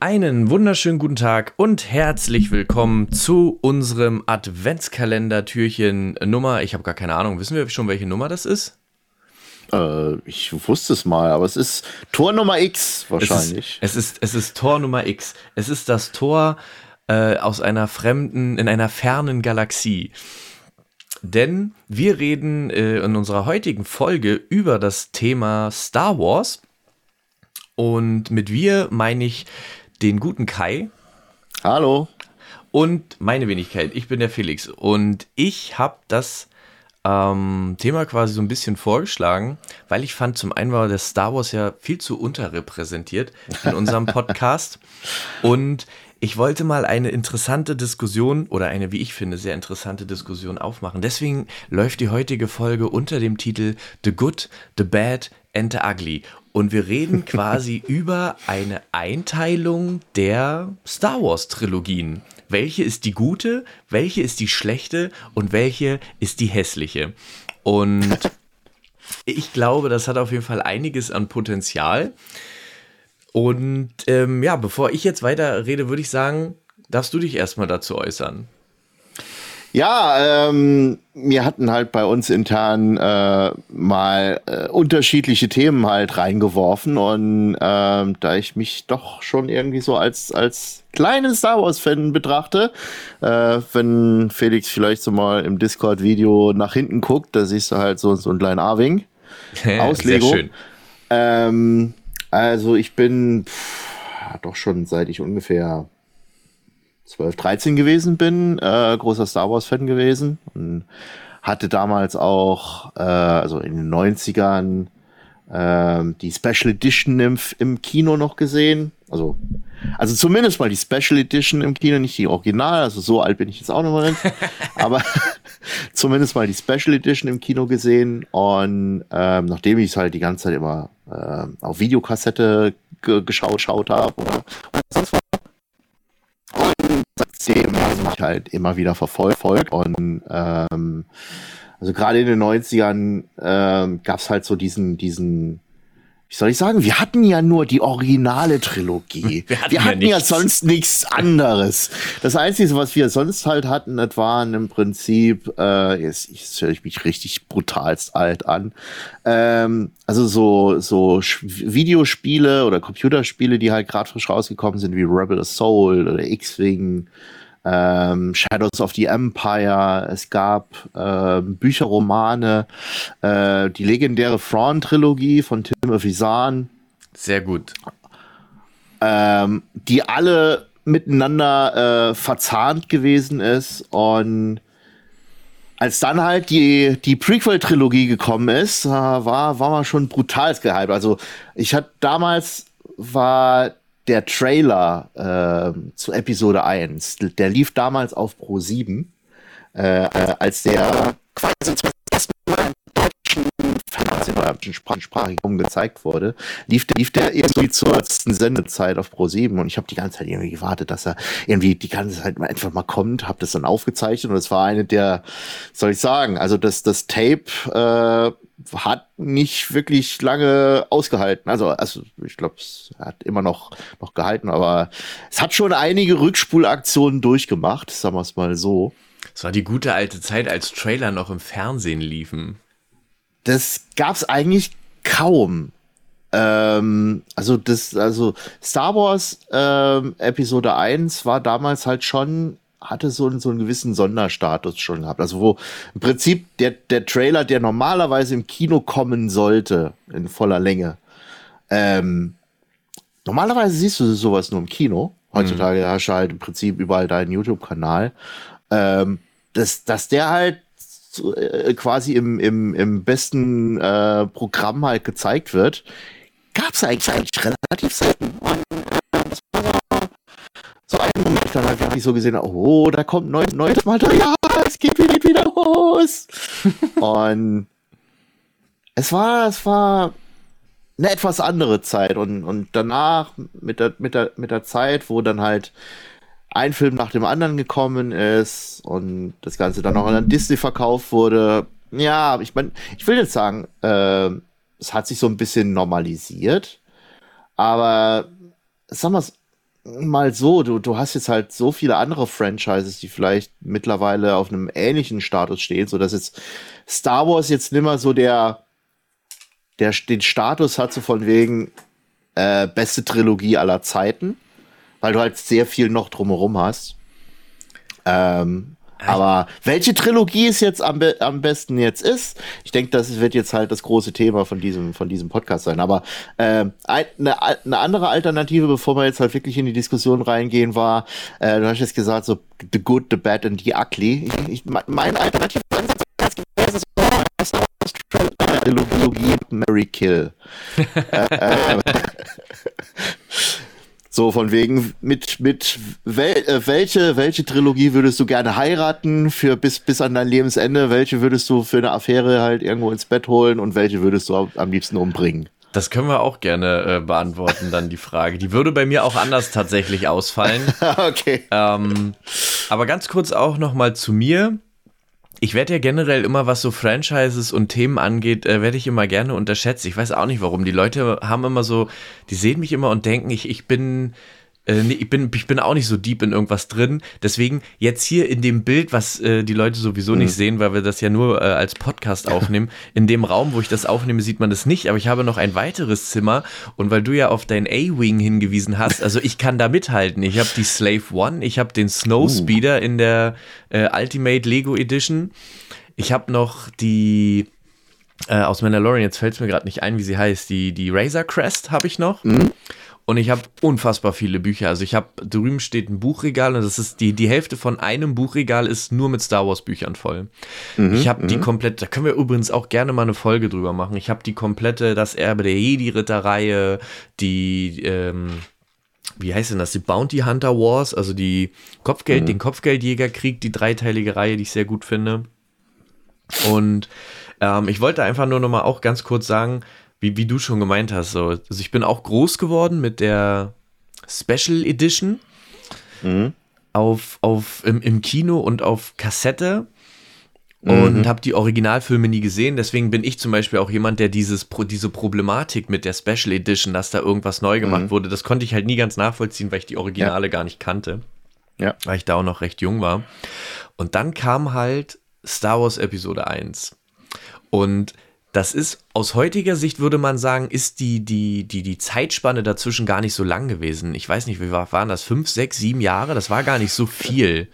Einen wunderschönen guten Tag und herzlich willkommen zu unserem Adventskalender-Türchen Nummer. Ich habe gar keine Ahnung. Wissen wir schon, welche Nummer das ist? Äh, ich wusste es mal, aber es ist Tor Nummer X wahrscheinlich. Es ist, es ist, es ist Tor Nummer X. Es ist das Tor äh, aus einer fremden, in einer fernen Galaxie. Denn wir reden äh, in unserer heutigen Folge über das Thema Star Wars. Und mit wir meine ich den guten Kai. Hallo. Und meine Wenigkeit. Ich bin der Felix. Und ich habe das ähm, Thema quasi so ein bisschen vorgeschlagen, weil ich fand, zum einen war das Star Wars ja viel zu unterrepräsentiert in unserem Podcast. Und ich wollte mal eine interessante Diskussion oder eine, wie ich finde, sehr interessante Diskussion aufmachen. Deswegen läuft die heutige Folge unter dem Titel The Good, The Bad and The Ugly. Und wir reden quasi über eine Einteilung der Star Wars Trilogien. Welche ist die gute, welche ist die schlechte und welche ist die hässliche? Und ich glaube, das hat auf jeden Fall einiges an Potenzial. Und ähm, ja, bevor ich jetzt weiter rede, würde ich sagen, darfst du dich erstmal dazu äußern. Ja, ähm, wir hatten halt bei uns intern äh, mal äh, unterschiedliche Themen halt reingeworfen und ähm, da ich mich doch schon irgendwie so als als kleinen Star Wars Fan betrachte, äh, wenn Felix vielleicht so mal im Discord Video nach hinten guckt, da siehst du halt so so einen kleinen A-Wing aus Lego. Sehr schön. Ähm, also ich bin pff, doch schon seit ich ungefähr 12, 13 gewesen bin, äh, großer Star Wars-Fan gewesen und hatte damals auch, äh, also in den 90ern, äh, die Special Edition im, im Kino noch gesehen. Also, also zumindest mal die Special Edition im Kino, nicht die Original, also so alt bin ich jetzt auch noch mal nicht. aber zumindest mal die Special Edition im Kino gesehen und ähm, nachdem ich es halt die ganze Zeit immer äh, auf Videokassette geschaut, geschaut habe oder, oder sonst was seitdem mich halt immer wieder verfolgt. Und ähm, also gerade in den 90ern ähm, gab es halt so diesen, diesen wie soll ich sagen, wir hatten ja nur die originale Trilogie. Wir hatten, wir hatten ja, ja, sonst nichts anderes. Das Einzige, was wir sonst halt hatten, das waren im Prinzip, äh, jetzt, jetzt höre ich mich richtig brutalst alt an, ähm, also so, so Videospiele oder Computerspiele, die halt gerade frisch rausgekommen sind, wie Rebel Soul oder X-Wing, ähm, Shadows of the Empire, es gab äh, Bücher, Romane, äh, die legendäre Thrawn-Trilogie von Timothy Zahn. Sehr gut. Ähm, die alle miteinander äh, verzahnt gewesen ist und als dann halt die, die Prequel-Trilogie gekommen ist, äh, war, war man schon brutal gehypt. Also ich hatte damals war der Trailer äh, zu Episode 1, der lief damals auf Pro 7, äh, als der quasi zum ersten Mal im deutschen im Sprachraum gezeigt wurde, lief, lief der irgendwie zur letzten Sendezeit auf Pro 7 und ich habe die ganze Zeit irgendwie gewartet, dass er irgendwie die ganze Zeit einfach mal kommt, habe das dann aufgezeichnet. Und es war eine der, soll ich sagen, also das, das Tape äh, hat nicht wirklich lange ausgehalten. Also, also ich glaube, es hat immer noch, noch gehalten, aber es hat schon einige Rückspulaktionen durchgemacht, sagen wir es mal so. Es war die gute alte Zeit, als Trailer noch im Fernsehen liefen. Das gab es eigentlich kaum. Ähm, also das, also Star Wars ähm, Episode 1 war damals halt schon hatte so, so einen gewissen Sonderstatus schon gehabt. Also wo im Prinzip der, der Trailer, der normalerweise im Kino kommen sollte, in voller Länge, ähm, normalerweise siehst du sowas nur im Kino. Heutzutage mhm. hast du halt im Prinzip überall deinen YouTube-Kanal. Ähm, dass, dass der halt äh, quasi im, im, im besten äh, Programm halt gezeigt wird, gab es eigentlich, eigentlich relativ selten. Äh, so so einen Moment dann halt wirklich so gesehen, oh, da kommt neu, neues Material, es geht wieder los. und es war, es war eine etwas andere Zeit und, und danach mit der, mit der, mit der Zeit, wo dann halt ein Film nach dem anderen gekommen ist und das Ganze dann auch an Disney verkauft wurde. Ja, ich meine, ich will jetzt sagen, äh, es hat sich so ein bisschen normalisiert, aber sagen wir mal so, du, du hast jetzt halt so viele andere Franchises, die vielleicht mittlerweile auf einem ähnlichen Status stehen, so dass jetzt Star Wars jetzt nimmer so der, der den Status hat, so von wegen äh, beste Trilogie aller Zeiten, weil du halt sehr viel noch drumherum hast. Ähm, aber welche Trilogie es jetzt am, be am besten jetzt ist, ich denke, das wird jetzt halt das große Thema von diesem, von diesem Podcast sein. Aber äh, eine, eine andere Alternative, bevor wir jetzt halt wirklich in die Diskussion reingehen, war, äh, du hast jetzt gesagt, so The Good, The Bad and The Ugly. Ich, ich, mein Alternative wäre so Trilogie Mary Kill. äh, äh, so von wegen, mit, mit wel, äh, welche, welche Trilogie würdest du gerne heiraten für bis, bis an dein Lebensende? Welche würdest du für eine Affäre halt irgendwo ins Bett holen und welche würdest du am liebsten umbringen? Das können wir auch gerne äh, beantworten, dann die Frage. Die würde bei mir auch anders tatsächlich ausfallen. okay. Ähm, aber ganz kurz auch nochmal zu mir ich werde ja generell immer, was so Franchises und Themen angeht, äh, werde ich immer gerne unterschätzt. Ich weiß auch nicht warum. Die Leute haben immer so, die sehen mich immer und denken, ich, ich bin äh, nee, ich, bin, ich bin auch nicht so deep in irgendwas drin. Deswegen jetzt hier in dem Bild, was äh, die Leute sowieso mhm. nicht sehen, weil wir das ja nur äh, als Podcast aufnehmen, in dem Raum, wo ich das aufnehme, sieht man das nicht. Aber ich habe noch ein weiteres Zimmer und weil du ja auf dein A-Wing hingewiesen hast, also ich kann da mithalten. Ich habe die Slave One, ich habe den Snowspeeder uh. in der äh, Ultimate Lego Edition. Ich habe noch die äh, aus Mandalorian, jetzt fällt es mir gerade nicht ein, wie sie heißt, die, die Razor Crest habe ich noch. Mhm. Und ich habe unfassbar viele Bücher. Also ich habe, drüben steht ein Buchregal und das ist die, die Hälfte von einem Buchregal ist nur mit Star Wars Büchern voll. Mhm, ich habe die mhm. komplette, da können wir übrigens auch gerne mal eine Folge drüber machen. Ich habe die komplette, das Erbe der Jedi-Ritterreihe, die, ähm, wie heißt denn das? Die Bounty Hunter Wars, also die Kopfgeld, mhm. den Kopfgeldjägerkrieg, die dreiteilige Reihe, die ich sehr gut finde. Und ähm, ich wollte einfach nur noch mal auch ganz kurz sagen, wie, wie du schon gemeint hast, so. Also ich bin auch groß geworden mit der Special Edition mhm. auf, auf, im, im Kino und auf Kassette und mhm. habe die Originalfilme nie gesehen. Deswegen bin ich zum Beispiel auch jemand, der dieses, diese Problematik mit der Special Edition, dass da irgendwas neu gemacht mhm. wurde, das konnte ich halt nie ganz nachvollziehen, weil ich die Originale ja. gar nicht kannte. Ja. Weil ich da auch noch recht jung war. Und dann kam halt Star Wars Episode 1. Und das ist aus heutiger Sicht würde man sagen, ist die, die, die, die Zeitspanne dazwischen gar nicht so lang gewesen. Ich weiß nicht, wie war, waren das? Fünf, sechs, sieben Jahre? Das war gar nicht so viel.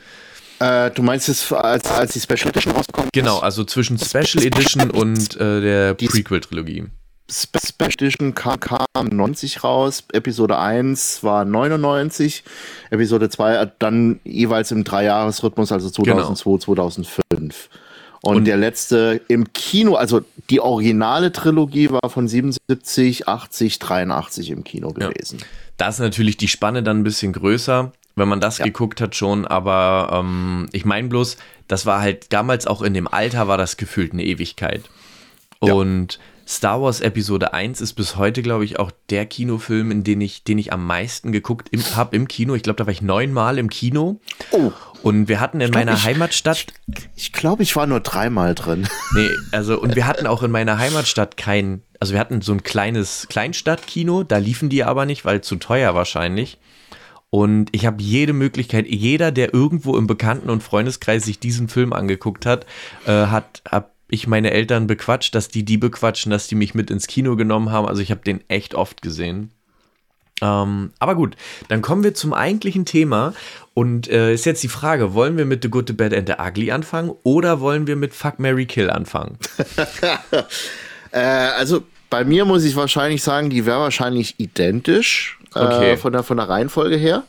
Äh, du meinst es, als, als die Special Edition rauskommt? Genau, also zwischen Special Edition und äh, der Prequel-Trilogie. Special Edition kam, kam 90 raus, Episode 1 war 99, Episode 2 dann jeweils im Dreijahresrhythmus, also 2002, genau. 2005. Und, und, der letzte im Kino, also die originale Trilogie war von 77, 80, 83 im Kino gewesen. Ja. Da ist natürlich die Spanne dann ein bisschen größer, wenn man das ja. geguckt hat schon, aber ähm, ich meine bloß, das war halt damals auch in dem Alter war das gefühlt eine Ewigkeit. Und ja. Star Wars Episode 1 ist bis heute, glaube ich, auch der Kinofilm, in den ich, den ich am meisten geguckt habe im Kino. Ich glaube, da war ich neunmal im Kino. Oh. Und wir hatten in glaub, meiner ich, Heimatstadt. Ich, ich glaube, ich war nur dreimal drin. Nee, also, und wir hatten auch in meiner Heimatstadt kein, also wir hatten so ein kleines Kleinstadtkino, da liefen die aber nicht, weil zu teuer wahrscheinlich. Und ich habe jede Möglichkeit, jeder, der irgendwo im Bekannten- und Freundeskreis sich diesen Film angeguckt hat, äh, hat, hab ich meine Eltern bequatscht, dass die die bequatschen, dass die mich mit ins Kino genommen haben. Also ich habe den echt oft gesehen. Ähm, aber gut, dann kommen wir zum eigentlichen Thema. Und äh, ist jetzt die Frage, wollen wir mit The Good, The Bad and The Ugly anfangen oder wollen wir mit Fuck, Mary Kill anfangen? äh, also bei mir muss ich wahrscheinlich sagen, die wäre wahrscheinlich identisch äh, okay. äh, von, der, von der Reihenfolge her.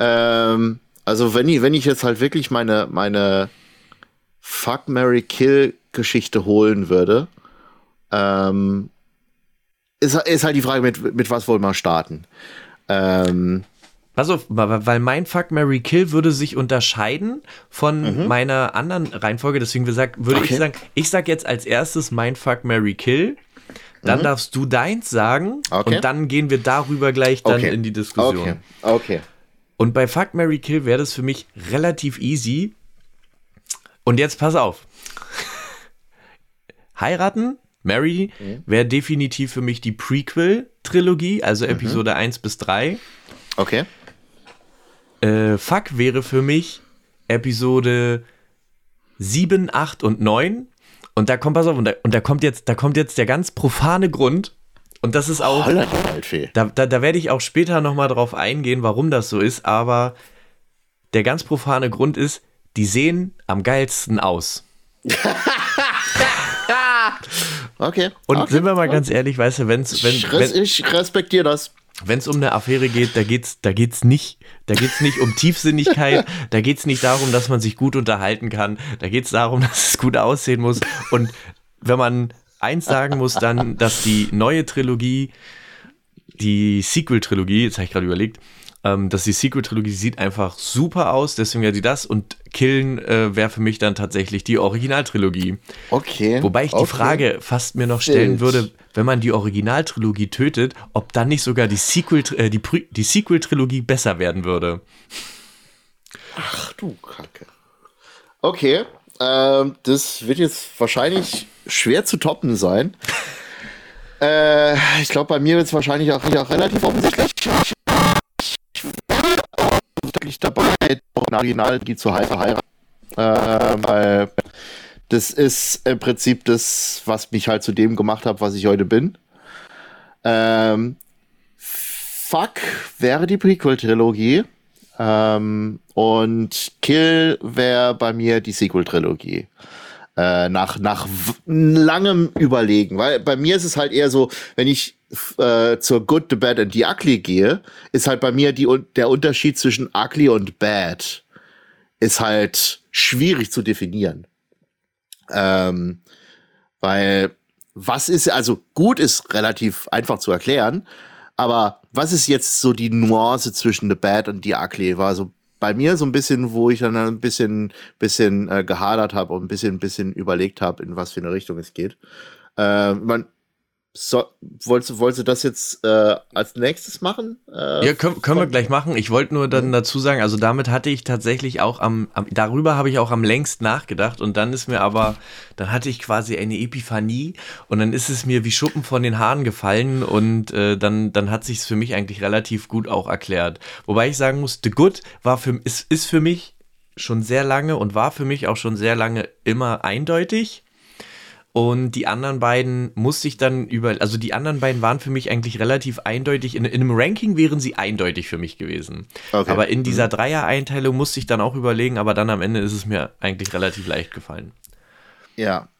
Ähm, also wenn ich, wenn ich jetzt halt wirklich meine, meine Fuck, Mary Kill Geschichte holen würde, ähm, ist, ist halt die Frage, mit, mit was wollen wir starten. Ähm, Pass auf, weil mein Fuck Mary Kill würde sich unterscheiden von mhm. meiner anderen Reihenfolge. Deswegen gesagt, würde okay. ich sagen, ich sag jetzt als erstes mein Fuck Mary Kill. Dann mhm. darfst du deins sagen okay. und dann gehen wir darüber gleich dann okay. in die Diskussion. Okay. okay. Und bei Fuck Mary Kill wäre das für mich relativ easy. Und jetzt pass auf. Heiraten Mary mhm. wäre definitiv für mich die Prequel-Trilogie, also mhm. Episode mhm. 1 bis 3. Okay. Äh, Fuck wäre für mich Episode 7, 8 und 9. Und da kommt, pass auf, und da, und da kommt jetzt, da kommt jetzt der ganz profane Grund. Und das ist auch. Holla, die Waldfee. Da, da, da werde ich auch später nochmal drauf eingehen, warum das so ist, aber der ganz profane Grund ist, die sehen am geilsten aus. Okay. Und okay. sind wir mal ganz ehrlich, weißt du, wenn's, wenn ich, wenn ich respektiere das. wenn es um eine Affäre geht, da geht's, da geht's nicht, da geht's nicht um Tiefsinnigkeit, da geht's nicht darum, dass man sich gut unterhalten kann, da geht's darum, dass es gut aussehen muss. Und wenn man eins sagen muss, dann, dass die neue Trilogie, die Sequel-Trilogie, jetzt habe ich gerade überlegt, ähm, dass die Sequel-Trilogie sieht einfach super aus, deswegen ja die das und Killen äh, wäre für mich dann tatsächlich die Originaltrilogie. Okay. Wobei ich die okay. Frage fast mir noch stellen Wild. würde, wenn man die Originaltrilogie tötet, ob dann nicht sogar die Sequel, äh, die, die Sequel-Trilogie besser werden würde. Ach du Kacke. Okay. Ähm, das wird jetzt wahrscheinlich schwer zu toppen sein. äh, ich glaube, bei mir wird es wahrscheinlich auch, auch relativ offensichtlich. Wirklich dabei, Original die zu heißen heiraten. Äh, weil das ist im Prinzip das, was mich halt zu dem gemacht hat, was ich heute bin. Ähm, Fuck wäre die Prequel-Trilogie. Ähm, und Kill wäre bei mir die Sequel-Trilogie. Äh, nach, nach langem Überlegen. Weil bei mir ist es halt eher so, wenn ich äh, zur Good, the Bad and the Ugly gehe, ist halt bei mir die, der Unterschied zwischen Ugly und Bad ist halt schwierig zu definieren. Ähm, weil was ist, also gut ist relativ einfach zu erklären, aber was ist jetzt so die Nuance zwischen The Bad und The Ugly? War so bei mir so ein bisschen, wo ich dann ein bisschen, bisschen äh, gehadert habe und ein bisschen, bisschen überlegt habe, in was für eine Richtung es geht. Äh, man, so, wolltest, du- wolltest du das jetzt äh, als nächstes machen? Äh, Ja, können, können wir gleich machen. Ich wollte nur dann dazu sagen, also damit hatte ich tatsächlich auch am, am darüber habe ich auch am längst nachgedacht und dann ist mir aber, dann hatte ich quasi eine Epiphanie und dann ist es mir wie Schuppen von den Haaren gefallen und äh, dann, dann hat sich es für mich eigentlich relativ gut auch erklärt. Wobei ich sagen muss, The Good war für, ist, ist für mich schon sehr lange und war für mich auch schon sehr lange immer eindeutig. Und die anderen beiden musste ich dann über, also die anderen beiden waren für mich eigentlich relativ eindeutig. In, in einem Ranking wären sie eindeutig für mich gewesen. Okay. Aber in dieser Dreier-Einteilung musste ich dann auch überlegen, aber dann am Ende ist es mir eigentlich relativ leicht gefallen. Ja.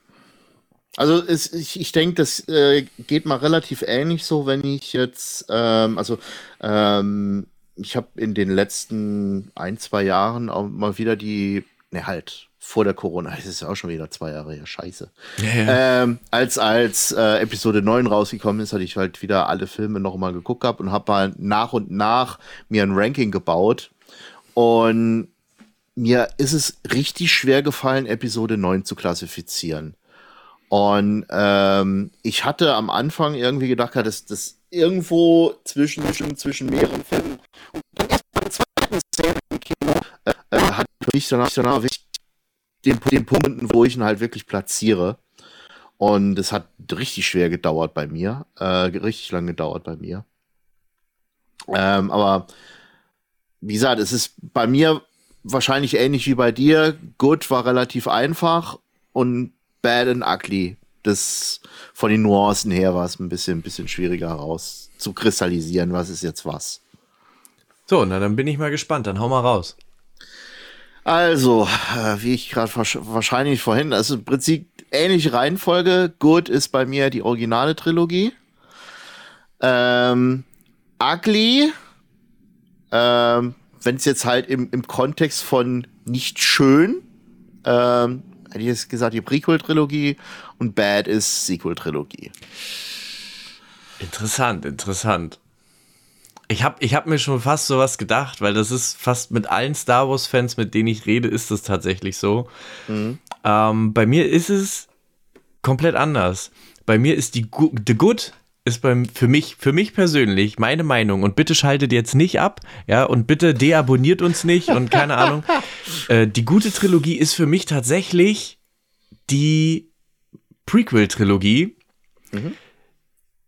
Also es, ich, ich denke, das äh, geht mal relativ ähnlich so, wenn ich jetzt, ähm, also ähm, ich habe in den letzten ein, zwei Jahren auch mal wieder die, ne halt, vor der Corona, es ist ja auch schon wieder zwei Jahre her, scheiße. Ähm, als als äh, Episode 9 rausgekommen ist, hatte ich halt wieder alle Filme nochmal geguckt gehabt und habe mal nach und nach mir ein Ranking gebaut. Und mir ist es richtig schwer gefallen, Episode 9 zu klassifizieren. Und ähm, ich hatte am Anfang irgendwie gedacht, ja, dass das irgendwo zwischen, zwischen, zwischen mehreren Filmen und dann erst bei der zweiten Szene im Kino äh, äh, hat für mich danach, danach den, den Punkten, wo ich ihn halt wirklich platziere. Und es hat richtig schwer gedauert bei mir. Äh, richtig lang gedauert bei mir. Ähm, aber wie gesagt, es ist bei mir wahrscheinlich ähnlich wie bei dir. Good war relativ einfach und Bad and Ugly. Das von den Nuancen her war es ein bisschen, ein bisschen schwieriger heraus zu kristallisieren, was ist jetzt was. So, na dann bin ich mal gespannt. Dann hau mal raus. Also, äh, wie ich gerade wahrscheinlich vorhin, also im Prinzip ähnliche Reihenfolge. Good ist bei mir die originale Trilogie. Ähm, Ugly, ähm, wenn es jetzt halt im, im Kontext von nicht schön, ähm, hätte ich jetzt gesagt, die Prequel-Trilogie und Bad ist Sequel-Trilogie. Interessant, interessant. Ich habe ich hab mir schon fast sowas gedacht, weil das ist fast mit allen Star Wars-Fans, mit denen ich rede, ist das tatsächlich so. Ähm, bei mir ist es komplett anders. Bei mir ist die Gu The Good ist beim, für mich, für mich persönlich meine Meinung und bitte schaltet jetzt nicht ab, ja, und bitte deabonniert uns nicht und keine Ahnung. Äh, die gute Trilogie ist für mich tatsächlich die Prequel-Trilogie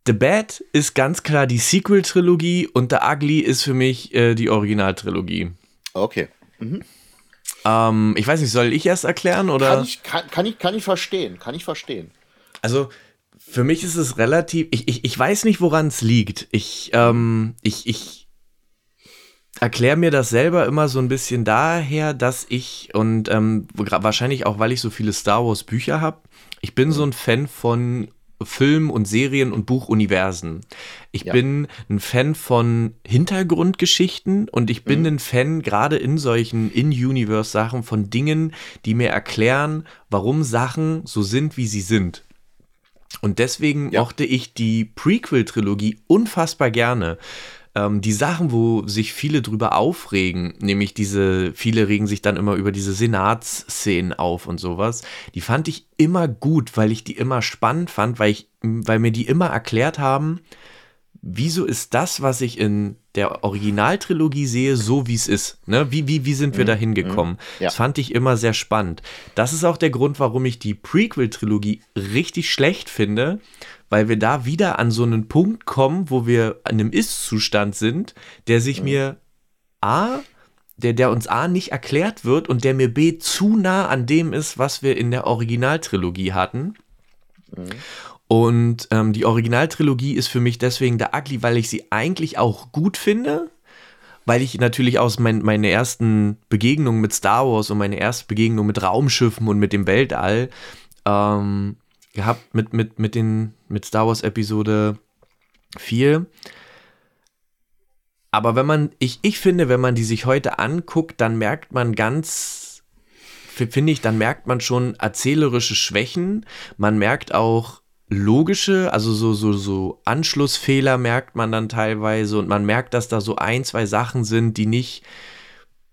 The Bad ist ganz klar die Sequel-Trilogie und The Ugly ist für mich äh, die Originaltrilogie. Okay. Mhm. Ähm, ich weiß nicht, soll ich erst erklären oder? Kann ich, kann, kann, ich, kann ich verstehen, kann ich verstehen. Also, für mich ist es relativ, ich, ich, ich weiß nicht, woran es liegt. Ich, ähm, ich, ich erkläre mir das selber immer so ein bisschen daher, dass ich, und ähm, wahrscheinlich auch, weil ich so viele Star Wars Bücher habe, ich bin so ein Fan von Film- und Serien- und Buchuniversen. Ich ja. bin ein Fan von Hintergrundgeschichten und ich bin mhm. ein Fan gerade in solchen In-Universe-Sachen von Dingen, die mir erklären, warum Sachen so sind, wie sie sind. Und deswegen ja. mochte ich die Prequel-Trilogie unfassbar gerne ähm, die Sachen, wo sich viele drüber aufregen, nämlich diese, viele regen sich dann immer über diese Senatsszenen auf und sowas, die fand ich immer gut, weil ich die immer spannend fand, weil ich, weil mir die immer erklärt haben, wieso ist das, was ich in der Originaltrilogie sehe, so wie es ist. Ne? Wie, wie, wie sind wir mhm. da hingekommen? Mhm. Ja. Das fand ich immer sehr spannend. Das ist auch der Grund, warum ich die Prequel-Trilogie richtig schlecht finde, weil wir da wieder an so einen Punkt kommen, wo wir an einem Ist-Zustand sind, der sich mhm. mir A, der, der uns A nicht erklärt wird und der mir B zu nah an dem ist, was wir in der Originaltrilogie hatten. Mhm. Und ähm, die Originaltrilogie ist für mich deswegen der Ugly, weil ich sie eigentlich auch gut finde, weil ich natürlich aus mein, meine ersten Begegnungen mit Star Wars und meine erste Begegnung mit Raumschiffen und mit dem Weltall ähm, gehabt mit, mit, mit, den, mit Star Wars Episode 4. Aber wenn man, ich, ich finde, wenn man die sich heute anguckt, dann merkt man ganz, finde ich, dann merkt man schon erzählerische Schwächen. Man merkt auch logische, also so, so, so Anschlussfehler merkt man dann teilweise und man merkt, dass da so ein, zwei Sachen sind, die nicht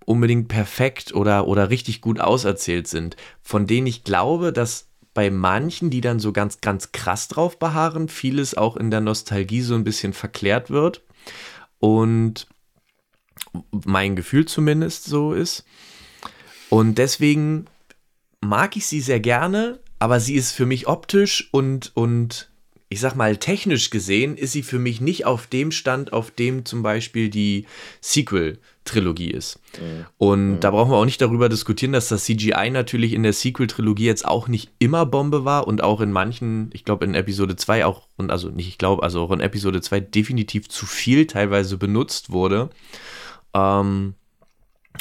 unbedingt perfekt oder, oder richtig gut auserzählt sind, von denen ich glaube, dass bei manchen, die dann so ganz, ganz krass drauf beharren, vieles auch in der Nostalgie so ein bisschen verklärt wird. Und mein Gefühl zumindest so ist. Und deswegen mag ich sie sehr gerne, aber sie ist für mich optisch und, und ich sag mal, technisch gesehen ist sie für mich nicht auf dem Stand, auf dem zum Beispiel die Sequel-Trilogie ist. Mhm. Und mhm. da brauchen wir auch nicht darüber diskutieren, dass das CGI natürlich in der Sequel-Trilogie jetzt auch nicht immer Bombe war und auch in manchen, ich glaube in Episode 2 auch, und also nicht ich glaube, also auch in Episode 2 definitiv zu viel teilweise benutzt wurde. Ähm,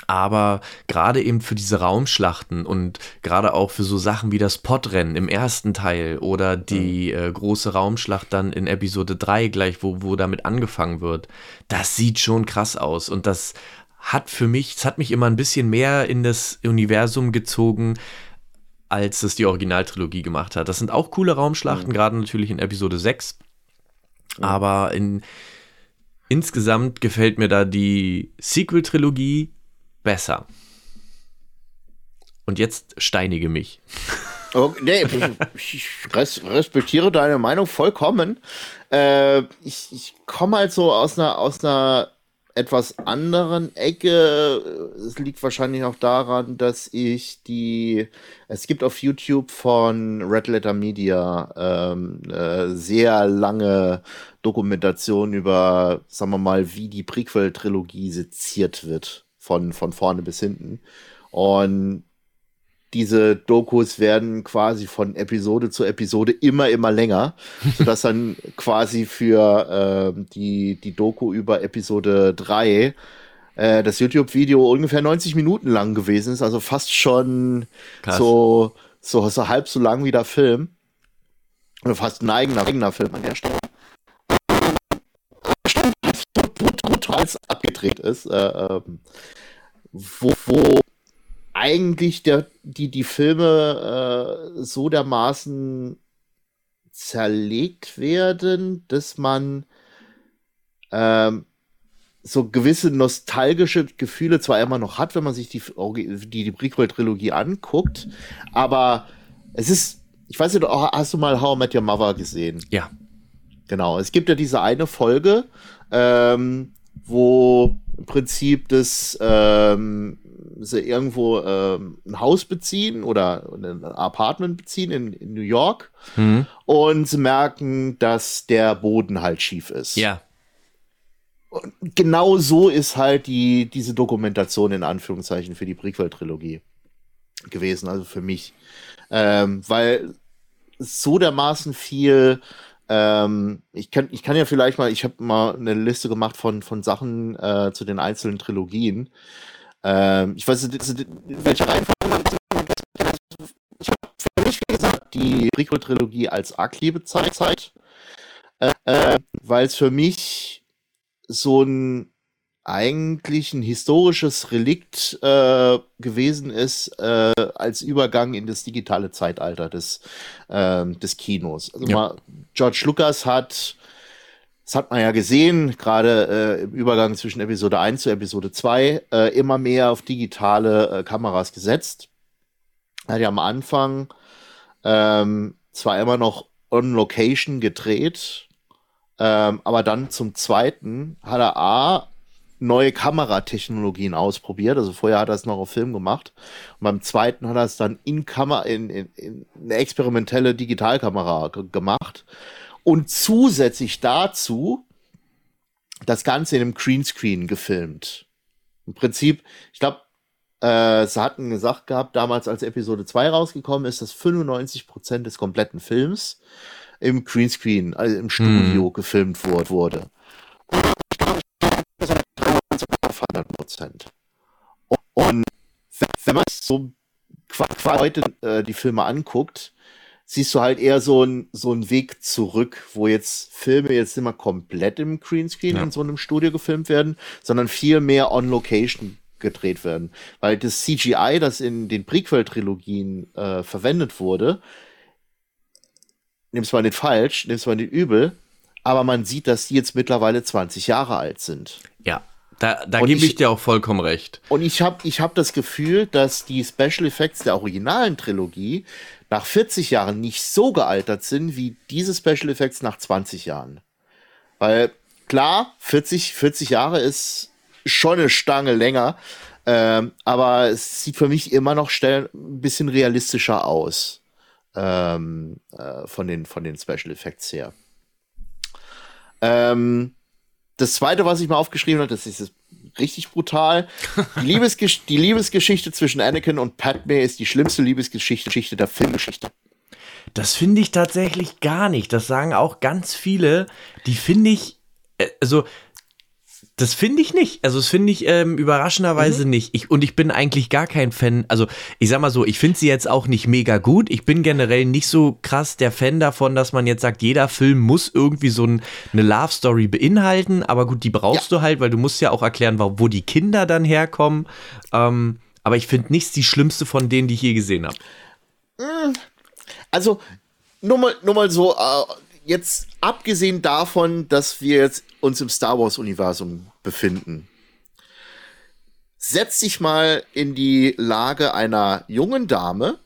aber gerade eben für diese Raumschlachten und gerade auch für so Sachen wie das Podrennen im ersten Teil oder die mhm. äh, große Raumschlacht dann in Episode 3 gleich, wo, wo damit angefangen wird, das sieht schon krass aus. Und das hat für mich, es hat mich immer ein bisschen mehr in das Universum gezogen, als es die Originaltrilogie gemacht hat. Das sind auch coole Raumschlachten, mhm. gerade natürlich in Episode 6. Mhm. Aber in, insgesamt gefällt mir da die Sequel-Trilogie besser. Und jetzt steinige mich. Okay, nee, ich respektiere deine Meinung vollkommen. Äh, ich, ich komme halt so aus einer, aus einer etwas anderen Ecke. Es liegt wahrscheinlich auch daran, dass ich die. Es gibt auf YouTube von Red Letter Media ähm, äh, sehr lange Dokumentation über, sagen wir mal, wie die Prequel-Trilogie seziert wird von, von vorne bis hinten. Und diese Dokus werden quasi von Episode zu Episode immer, immer länger, sodass dann quasi für äh, die, die Doku über Episode 3 äh, das YouTube-Video ungefähr 90 Minuten lang gewesen ist, also fast schon so, so, so halb so lang wie der Film. Oder fast ein eigener, eigener Film an der Stelle. Brutal abgedreht ist. Äh, ähm, wo, wo eigentlich der, die, die Filme äh, so dermaßen zerlegt werden, dass man ähm, so gewisse nostalgische Gefühle zwar immer noch hat, wenn man sich die, die, die Prequel-Trilogie anguckt, aber es ist, ich weiß nicht, hast du mal How I Met Your Mother gesehen? Ja. Genau, es gibt ja diese eine Folge, ähm, wo im Prinzip das ähm, sie irgendwo äh, ein Haus beziehen oder ein Apartment beziehen in, in New York mhm. und sie merken, dass der Boden halt schief ist. Ja. Und genau so ist halt die, diese Dokumentation in Anführungszeichen für die Prequel-Trilogie gewesen, also für mich. Ähm, weil so dermaßen viel ähm, ich, kann, ich kann ja vielleicht mal, ich habe mal eine Liste gemacht von, von Sachen äh, zu den einzelnen Trilogien. Ähm, ich weiß nicht, welche Reihenfolge ich habe für mich, wie gesagt, die Prequel-Trilogie als Arc-Liebe zeigt, äh, äh, weil es für mich so ein eigentlich ein historisches Relikt äh, gewesen ist äh, als Übergang in das digitale Zeitalter des, äh, des Kinos. Also ja. mal, George Lucas hat, das hat man ja gesehen, gerade äh, im Übergang zwischen Episode 1 zu Episode 2, äh, immer mehr auf digitale äh, Kameras gesetzt. Er hat ja am Anfang ähm, zwar immer noch on Location gedreht, ähm, aber dann zum zweiten hat er A neue Kameratechnologien ausprobiert. Also vorher hat er es noch auf Film gemacht. Und beim zweiten hat er es dann in Kamera, in, in, in eine experimentelle Digitalkamera gemacht. Und zusätzlich dazu das Ganze in einem Greenscreen gefilmt. Im Prinzip, ich glaube, äh, sie hatten gesagt gehabt, damals als Episode 2 rausgekommen ist, dass 95% des kompletten Films im Greenscreen, also im Studio hm. gefilmt wurde. 100 Prozent. Und wenn man so heute äh, die Filme anguckt, siehst du halt eher so einen so einen Weg zurück, wo jetzt Filme jetzt nicht mehr komplett im Greenscreen ja. in so einem Studio gefilmt werden, sondern viel mehr on Location gedreht werden. Weil das CGI, das in den Prequel-Trilogien äh, verwendet wurde, nimm's mal nicht falsch, nimm's mal nicht übel, aber man sieht, dass die jetzt mittlerweile 20 Jahre alt sind. Ja. Da, da gebe ich, ich, dir auch vollkommen recht. Und ich habe ich hab das Gefühl, dass die Special Effects der originalen Trilogie nach 40 Jahren nicht so gealtert sind wie diese Special Effects nach 20 Jahren. Weil klar, 40, 40 Jahre ist schon eine Stange länger, ähm, aber es sieht für mich immer noch ein bisschen realistischer aus ähm, äh, von, den, von den Special Effects her. Ähm, das zweite, was ich mal aufgeschrieben habe, das ist richtig brutal. Die, Liebesgesch die Liebesgeschichte zwischen Anakin und Padme ist die schlimmste Liebesgeschichte der Filmgeschichte. Das finde ich tatsächlich gar nicht. Das sagen auch ganz viele. Die finde ich, äh, also das finde ich nicht. Also das finde ich ähm, überraschenderweise mhm. nicht. Ich, und ich bin eigentlich gar kein Fan. Also ich sag mal so, ich finde sie jetzt auch nicht mega gut. Ich bin generell nicht so krass der Fan davon, dass man jetzt sagt, jeder Film muss irgendwie so ein, eine Love Story beinhalten. Aber gut, die brauchst ja. du halt, weil du musst ja auch erklären, wo, wo die Kinder dann herkommen. Ähm, aber ich finde nichts die schlimmste von denen, die ich je gesehen habe. Mhm. Also nur mal, nur mal so, äh, jetzt abgesehen davon, dass wir jetzt uns im Star Wars-Universum befinden, setz dich mal in die Lage einer jungen Dame,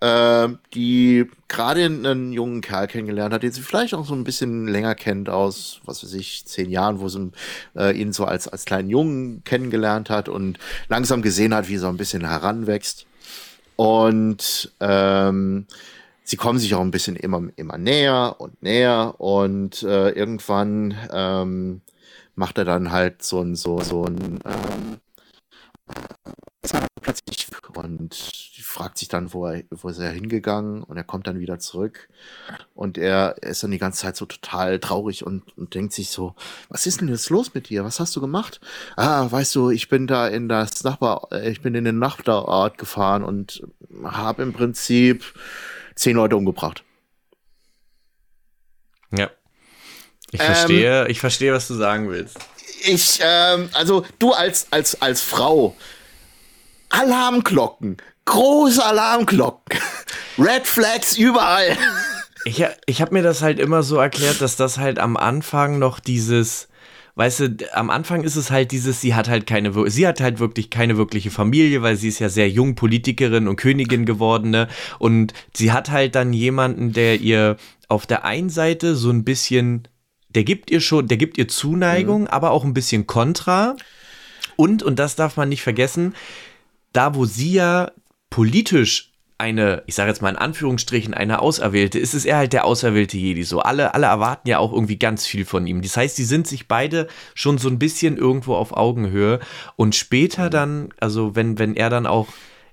äh, die gerade einen jungen Kerl kennengelernt hat, den sie vielleicht auch so ein bisschen länger kennt aus, was weiß ich, zehn Jahren, wo sie äh, ihn so als, als kleinen Jungen kennengelernt hat und langsam gesehen hat, wie er so ein bisschen heranwächst. Und ähm, sie kommen sich auch ein bisschen immer, immer näher und näher und äh, irgendwann ähm, macht er dann halt so ein, so, so ein ähm, plötzlich und fragt sich dann, wo er, wo ist er hingegangen und er kommt dann wieder zurück und er, er ist dann die ganze Zeit so total traurig und, und denkt sich so, was ist denn jetzt los mit dir? Was hast du gemacht? Ah, weißt du, ich bin da in das Nachbar, äh, ich bin in den Nachbarort gefahren und habe im Prinzip zehn Leute umgebracht. Ja. Ich verstehe, ähm, ich verstehe, was du sagen willst. Ich, ähm, also du als, als, als Frau, Alarmglocken, große Alarmglocken, Red Flags überall. Ich, ich habe mir das halt immer so erklärt, dass das halt am Anfang noch dieses, weißt du, am Anfang ist es halt dieses, sie hat halt keine, sie hat halt wirklich keine wirkliche Familie, weil sie ist ja sehr jung Politikerin und Königin geworden, ne? Und sie hat halt dann jemanden, der ihr auf der einen Seite so ein bisschen, der gibt ihr schon, der gibt ihr Zuneigung, mhm. aber auch ein bisschen Kontra. Und, und das darf man nicht vergessen, da, wo sie ja politisch eine, ich sage jetzt mal in Anführungsstrichen, eine Auserwählte, ist es er halt der auserwählte Jedi. So, alle, alle erwarten ja auch irgendwie ganz viel von ihm. Das heißt, die sind sich beide schon so ein bisschen irgendwo auf Augenhöhe. Und später dann, also wenn, wenn er dann auch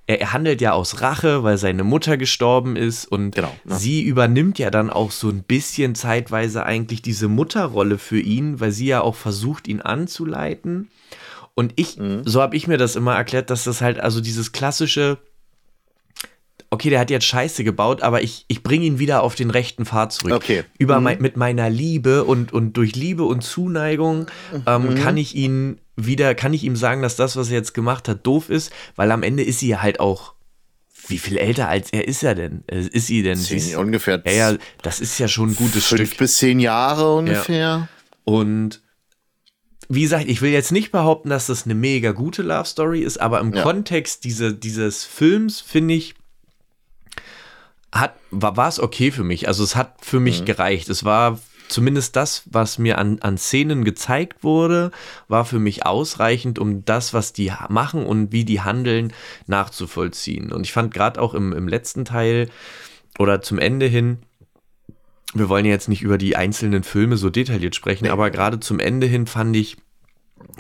er, er, handelt ja aus Rache, weil seine Mutter gestorben ist und genau, ne? sie übernimmt ja dann auch so ein bisschen zeitweise eigentlich diese Mutterrolle für ihn, weil sie ja auch versucht, ihn anzuleiten. Und ich, mhm. so habe ich mir das immer erklärt, dass das halt also dieses klassische, okay, der hat jetzt Scheiße gebaut, aber ich, ich bringe ihn wieder auf den rechten Pfad zurück. Okay. Über mhm. mein, mit meiner Liebe und, und durch Liebe und Zuneigung ähm, mhm. kann ich ihn wieder, kann ich ihm sagen, dass das, was er jetzt gemacht hat, doof ist, weil am Ende ist sie halt auch. Wie viel älter als er ist er denn? Äh, ist sie denn? Zehn, sie ist, ungefähr. Ja, ja, das ist ja schon ein gutes fünf Stück. bis zehn Jahre ungefähr. Ja. Und wie gesagt, ich will jetzt nicht behaupten, dass das eine mega gute Love Story ist, aber im ja. Kontext diese, dieses Films finde ich, hat, war es okay für mich. Also es hat für mich mhm. gereicht. Es war zumindest das, was mir an, an Szenen gezeigt wurde, war für mich ausreichend, um das, was die machen und wie die handeln, nachzuvollziehen. Und ich fand gerade auch im, im letzten Teil oder zum Ende hin, wir wollen jetzt nicht über die einzelnen Filme so detailliert sprechen, nee. aber gerade zum Ende hin fand ich,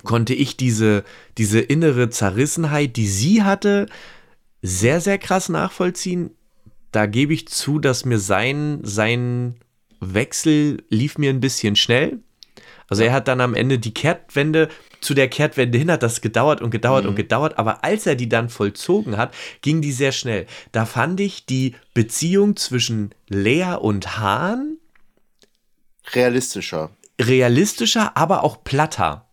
konnte ich diese, diese innere Zerrissenheit, die sie hatte, sehr, sehr krass nachvollziehen da gebe ich zu, dass mir sein, sein Wechsel lief mir ein bisschen schnell. Also er hat dann am Ende die Kehrtwende, zu der Kehrtwende hin hat das gedauert und gedauert mhm. und gedauert, aber als er die dann vollzogen hat, ging die sehr schnell. Da fand ich die Beziehung zwischen Lea und Hahn realistischer. Realistischer, aber auch platter.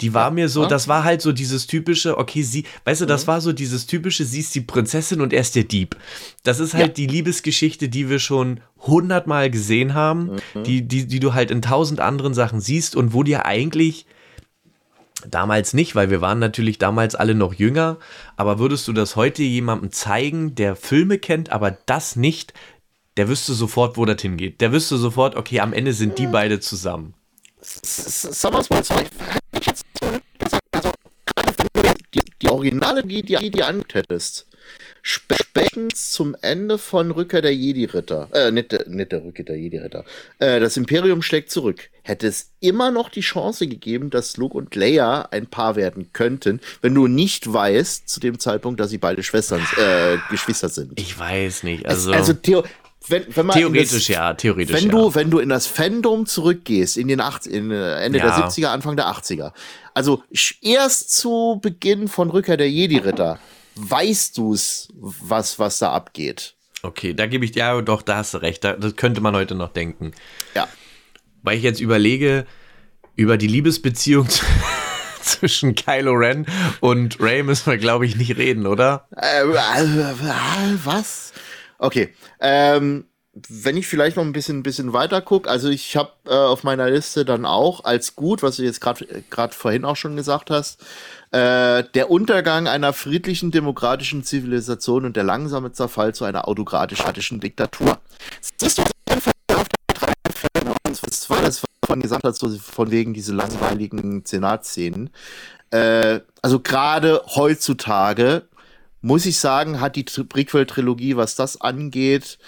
Die war ja, mir so, ja. das war halt so dieses typische, okay, sie, weißt du, das mhm. war so dieses typische, sie ist die Prinzessin und er ist der Dieb. Das ist halt ja. die Liebesgeschichte, die wir schon hundertmal gesehen haben, mhm. die, die, die du halt in tausend anderen Sachen siehst und wo dir eigentlich Damals nicht, weil wir waren natürlich damals alle noch jünger. Aber würdest du das heute jemandem zeigen, der Filme kennt, aber das nicht, der wüsste sofort, wo das hingeht. Der wüsste sofort, okay, am Ende sind die beide zusammen. Es mal so, ich jetzt also, die, die Originale, die, die, die hättest, spätestens zum Ende von Rückkehr der Jedi-Ritter, äh, nicht, der, nicht der Rückkehr der Jedi-Ritter, äh, das Imperium schlägt zurück, hätte es immer noch die Chance gegeben, dass Luke und Leia ein Paar werden könnten, wenn du nicht weißt, zu dem Zeitpunkt, dass sie beide Schwestern, äh, Geschwister sind. Ich weiß nicht, also. Es, also, Theo, wenn, wenn man theoretisch das, ja, theoretisch wenn ja. du wenn du in das Fandom zurückgehst in den 80, in, äh, Ende ja. der 70er Anfang der 80er also erst zu Beginn von Rückkehr der Jedi Ritter weißt du's was was da abgeht? Okay da gebe ich dir ja doch da hast du recht da, das könnte man heute noch denken. Ja. Weil ich jetzt überlege über die Liebesbeziehung zwischen Kylo Ren und Ray müssen wir glaube ich nicht reden oder? Äh, äh, was Okay. Ähm, wenn ich vielleicht noch ein bisschen, bisschen weiter gucke, also ich habe äh, auf meiner Liste dann auch als gut, was du jetzt gerade vorhin auch schon gesagt hast, äh, der Untergang einer friedlichen demokratischen Zivilisation und der langsame Zerfall zu einer autokratischen Diktatur. Das ist auf der drei das von gesagt hast, so von wegen diese langweiligen Senatszenen. Äh, also gerade heutzutage muss ich sagen, hat die Prequel-Trilogie, was das angeht,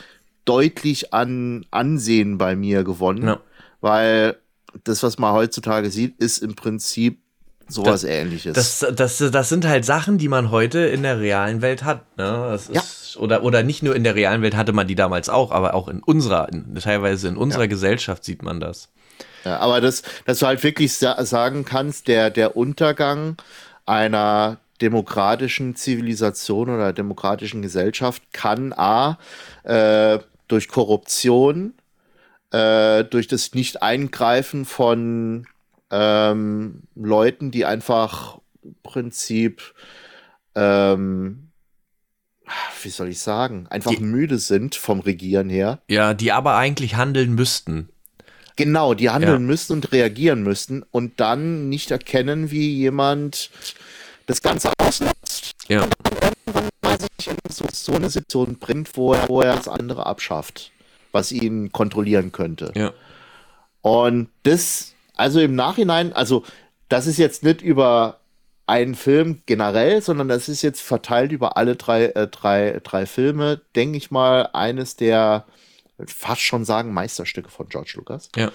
deutlich an Ansehen bei mir gewonnen. Ja. Weil das, was man heutzutage sieht, ist im Prinzip sowas das, ähnliches. Das, das, das sind halt Sachen, die man heute in der realen Welt hat. Ne? ja. Ist, oder, oder nicht nur in der realen Welt hatte man die damals auch, aber auch in unserer, in, teilweise in unserer ja. Gesellschaft sieht man das. Ja, aber das, dass du halt wirklich sa sagen kannst, der, der Untergang einer demokratischen Zivilisation oder demokratischen Gesellschaft kann A, äh, durch Korruption, äh, durch das Nicht-Eingreifen von ähm, Leuten, die einfach im Prinzip, ähm, wie soll ich sagen, einfach die, müde sind vom Regieren her. Ja, die aber eigentlich handeln müssten. Genau, die handeln ja. müssten und reagieren müssten und dann nicht erkennen, wie jemand das Ganze ausnutzt. Ja. Und irgendwann mal sich in so, so eine Situation bringt, wo er, wo er das andere abschafft, was ihn kontrollieren könnte. Ja. Und das, also im Nachhinein, also das ist jetzt nicht über einen Film generell, sondern das ist jetzt verteilt über alle drei, äh, drei, drei Filme, denke ich mal, eines der fast schon sagen Meisterstücke von George Lucas. Ja.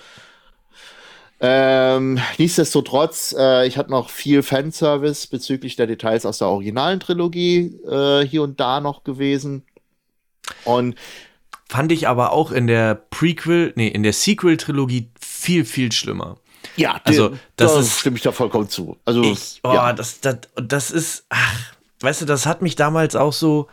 Ähm, nichtsdestotrotz, äh, ich hatte noch viel Fanservice bezüglich der Details aus der originalen Trilogie äh, hier und da noch gewesen. Und fand ich aber auch in der Prequel, nee, in der Sequel-Trilogie viel, viel schlimmer. Ja, also das da ist, stimme ich da vollkommen zu. Also ich, oh, ja. das, das, das ist, ach, weißt du, das hat mich damals auch so,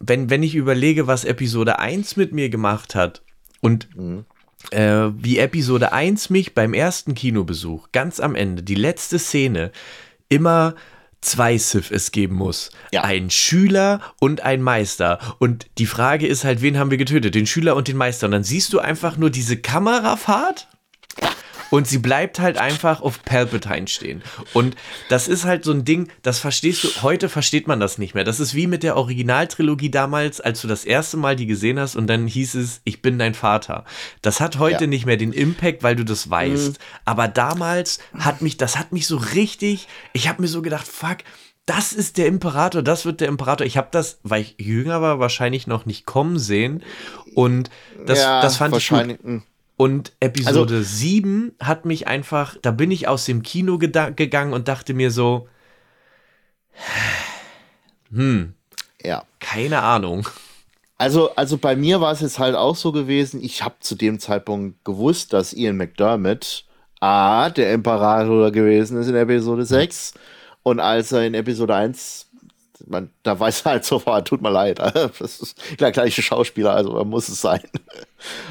wenn, wenn ich überlege, was Episode 1 mit mir gemacht hat und mhm äh, wie Episode 1 mich beim ersten Kinobesuch, ganz am Ende, die letzte Szene, immer zwei Sith es geben muss. Ja. Ein Schüler und ein Meister. Und die Frage ist halt, wen haben wir getötet? Den Schüler und den Meister. Und dann siehst du einfach nur diese Kamerafahrt und sie bleibt halt einfach auf Palpatine stehen. Und das ist halt so ein Ding, das verstehst du, heute versteht man das nicht mehr. Das ist wie mit der Originaltrilogie damals, als du das erste Mal die gesehen hast und dann hieß es, ich bin dein Vater. Das hat heute ja. nicht mehr den Impact, weil du das weißt. Mhm. Aber damals hat mich, das hat mich so richtig, ich habe mir so gedacht, fuck, das ist der Imperator, das wird der Imperator. Ich habe das, weil ich jünger war, wahrscheinlich noch nicht kommen sehen. Und das, ja, das fand ich gut. Hm. Und Episode also, 7 hat mich einfach, da bin ich aus dem Kino gegangen und dachte mir so, hm, ja. keine Ahnung. Also, also bei mir war es jetzt halt auch so gewesen, ich habe zu dem Zeitpunkt gewusst, dass Ian McDermott A, der Imperator gewesen ist in Episode 6 und als er in Episode 1 man, da weiß er halt sofort, tut mir leid, das ist der gleiche Schauspieler, also muss es sein.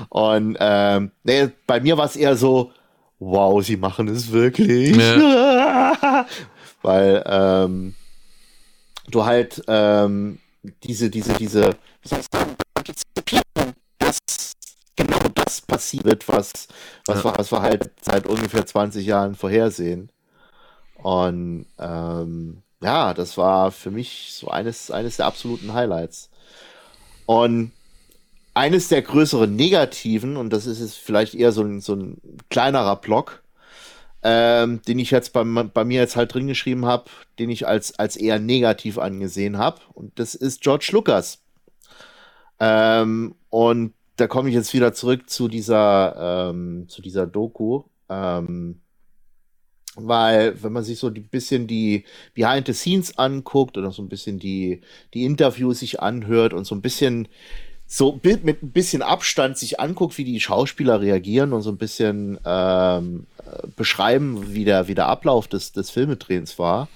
Und ähm, nee, bei mir war es eher so, wow, sie machen es wirklich. Ja. Weil ähm, du halt ähm, diese, diese, diese, wie soll ich sagen, Antizipierung, dass genau das passiert, was, was, ja. wir, was wir halt seit ungefähr 20 Jahren vorhersehen. Und ähm, ja, das war für mich so eines, eines der absoluten Highlights. Und eines der größeren Negativen, und das ist jetzt vielleicht eher so ein, so ein kleinerer Block, ähm, den ich jetzt bei, bei mir jetzt halt drin geschrieben habe, den ich als, als eher negativ angesehen habe. Und das ist George Lucas. Ähm, und da komme ich jetzt wieder zurück zu dieser, ähm, zu dieser Doku. Ähm, weil wenn man sich so ein bisschen die Behind the Scenes anguckt oder so ein bisschen die, die Interviews sich anhört und so ein bisschen so mit ein bisschen Abstand sich anguckt, wie die Schauspieler reagieren und so ein bisschen ähm, beschreiben, wie der, wie der Ablauf des, des Filmedrehens war.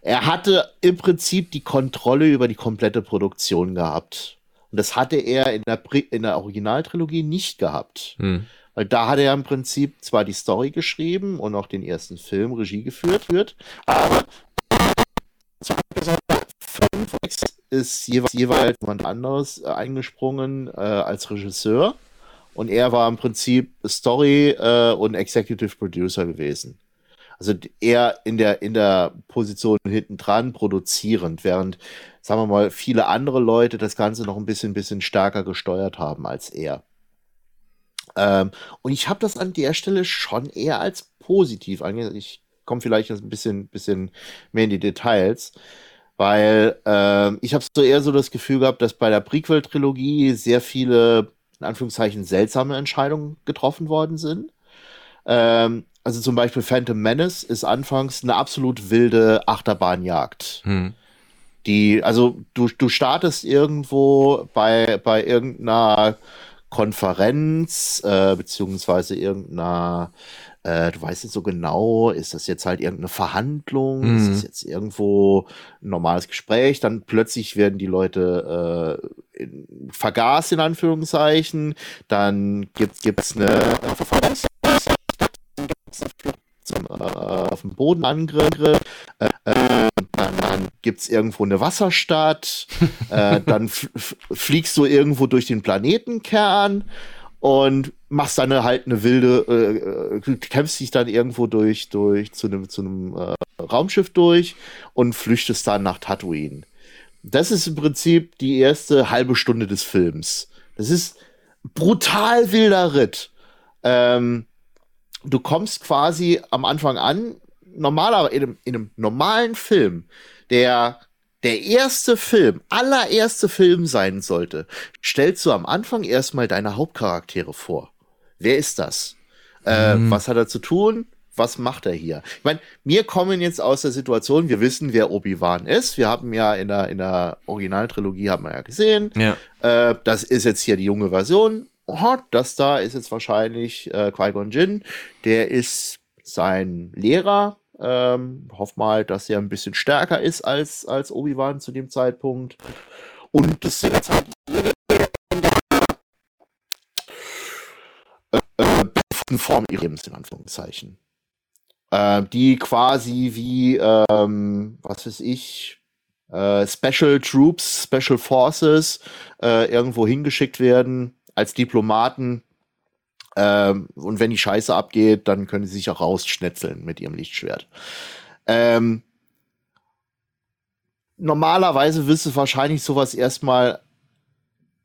Er hatte im Prinzip die Kontrolle über die komplette Produktion gehabt. Und das hatte er in der, in der Originaltrilogie nicht gehabt. Hm. Weil da hat er im Prinzip zwar die Story geschrieben und auch den ersten Film Regie geführt, wird, aber fünf ist jeweils, jeweils jemand anderes äh, eingesprungen äh, als Regisseur. Und er war im Prinzip Story äh, und Executive Producer gewesen. Also er in der, in der Position hinten dran produzierend, während, sagen wir mal, viele andere Leute das Ganze noch ein bisschen, bisschen stärker gesteuert haben als er. Ähm, und ich habe das an der Stelle schon eher als positiv angesehen. Ich komme vielleicht ein bisschen, bisschen mehr in die Details, weil ähm, ich habe so eher so das Gefühl gehabt, dass bei der Prequel-Trilogie sehr viele, in Anführungszeichen, seltsame Entscheidungen getroffen worden sind. Ähm, also zum Beispiel Phantom Menace ist anfangs eine absolut wilde Achterbahnjagd. Hm. Die, also du, du startest irgendwo bei, bei irgendeiner Konferenz, äh, beziehungsweise irgendeiner, äh, du weißt nicht so genau, ist das jetzt halt irgendeine Verhandlung, mhm. ist das jetzt irgendwo ein normales Gespräch, dann plötzlich werden die Leute äh, in, vergaß in Anführungszeichen, dann gibt es eine äh, zum, äh, auf dem Bodenangriff, äh, äh, dann, gibt es irgendwo eine Wasserstadt, äh, dann fliegst du irgendwo durch den Planetenkern und machst dann halt eine wilde, äh, kämpfst dich dann irgendwo durch, durch zu einem, zu äh, Raumschiff durch und flüchtest dann nach Tatooine. Das ist im Prinzip die erste halbe Stunde des Films. Das ist brutal wilder Ritt. Ähm, du kommst quasi am Anfang an, normaler, in einem, in einem normalen Film, der der erste Film, allererste Film sein sollte, stellst du am Anfang erstmal deine Hauptcharaktere vor. Wer ist das? Äh, mhm. Was hat er zu tun? Was macht er hier? Ich meine, wir kommen jetzt aus der Situation, wir wissen, wer Obi-Wan ist. Wir haben ja in der, in der Originaltrilogie, haben wir ja gesehen. Ja. Äh, das ist jetzt hier die junge Version. Oh, das da ist jetzt wahrscheinlich äh, Qui-Gon Jinn. Der ist sein Lehrer. Ähm, hoff mal, dass er ein bisschen stärker ist als, als Obi-Wan zu dem Zeitpunkt. Und das sind jetzt halt äh, Form ihres Lebens, in Anführungszeichen. Äh, die quasi wie, ähm, was weiß ich, äh, Special Troops, Special Forces äh, irgendwo hingeschickt werden als Diplomaten. Ähm, und wenn die Scheiße abgeht, dann können sie sich auch rausschnetzeln mit ihrem Lichtschwert. Ähm, normalerweise wirst du wahrscheinlich sowas erstmal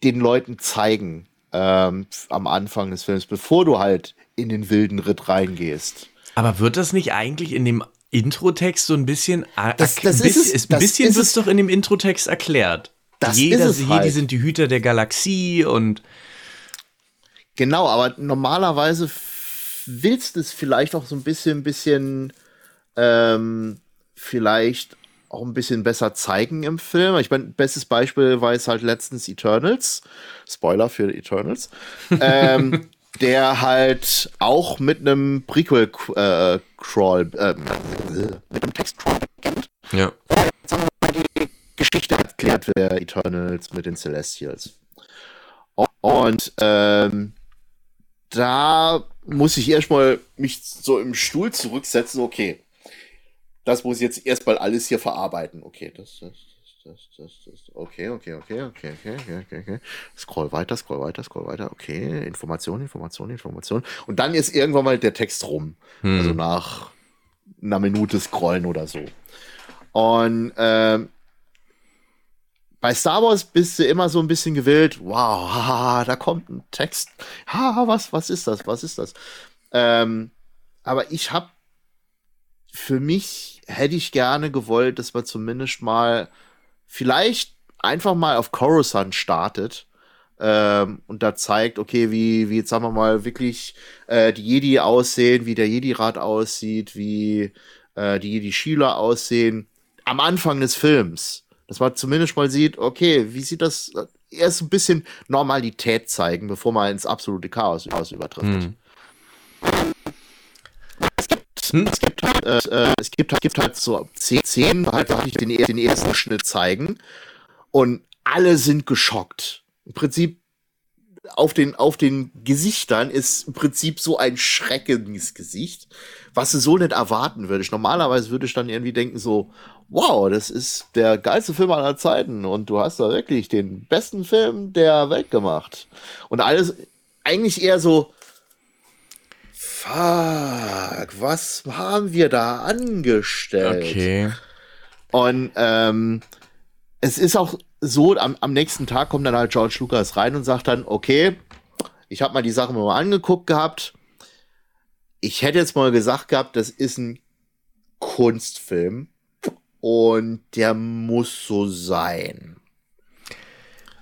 den Leuten zeigen ähm, am Anfang des Films, bevor du halt in den wilden Ritt reingehst. Aber wird das nicht eigentlich in dem Introtext so ein bisschen, das, das ist es, ein bisschen wird es doch in dem Introtext erklärt. Das Jeder, ist es halt. Jedi sind die Hüter der Galaxie und Genau, aber normalerweise willst du es vielleicht auch so ein bisschen, bisschen, ähm, vielleicht auch ein bisschen besser zeigen im Film. Ich meine, bestes Beispiel war es halt letztens Eternals. Spoiler für Eternals. ähm, der halt auch mit einem Prequel-Crawl, äh, äh, mit einem Text-Crawl beginnt. Ja. Die Geschichte erklärt der Eternals mit den Celestials. Und ähm, da muss ich erstmal mich so im Stuhl zurücksetzen, okay. Das muss ich jetzt erstmal alles hier verarbeiten. Okay, das, das, das, das, das. Okay, okay, okay, okay, okay, okay, okay. Scroll weiter, scroll weiter, scroll weiter. Okay, Information, Information, Information. Und dann ist irgendwann mal der Text rum. Hm. Also nach einer Minute scrollen oder so. Und ähm, bei Star Wars bist du immer so ein bisschen gewillt, wow, haha, da kommt ein Text. Ha, was, was ist das? Was ist das? Ähm, aber ich habe für mich hätte ich gerne gewollt, dass man zumindest mal vielleicht einfach mal auf Coruscant startet ähm, und da zeigt, okay, wie, wie jetzt sagen wir mal wirklich äh, die Jedi aussehen, wie der Jedi-Rat aussieht, wie äh, die Jedi-Schüler aussehen am Anfang des Films dass man zumindest mal sieht, okay, wie sieht das, erst ein bisschen Normalität zeigen, bevor man ins absolute Chaos, Chaos übertrifft. Hm. Es gibt, hm? es gibt, halt, äh, es gibt, halt, gibt halt so zehn Szenen, halt wirklich den, den ersten Schnitt zeigen und alle sind geschockt. Im Prinzip auf den, auf den Gesichtern ist im Prinzip so ein schreckendes Gesicht, was du so nicht erwarten würdest. Normalerweise würde ich dann irgendwie denken so, wow, das ist der geilste Film aller Zeiten und du hast da wirklich den besten Film der Welt gemacht. Und alles eigentlich eher so, fuck, was haben wir da angestellt? Okay. Und ähm, es ist auch so, am, am nächsten Tag kommt dann halt George Lucas rein und sagt dann, okay, ich habe mal die Sachen mal angeguckt gehabt. Ich hätte jetzt mal gesagt gehabt, das ist ein Kunstfilm und der muss so sein.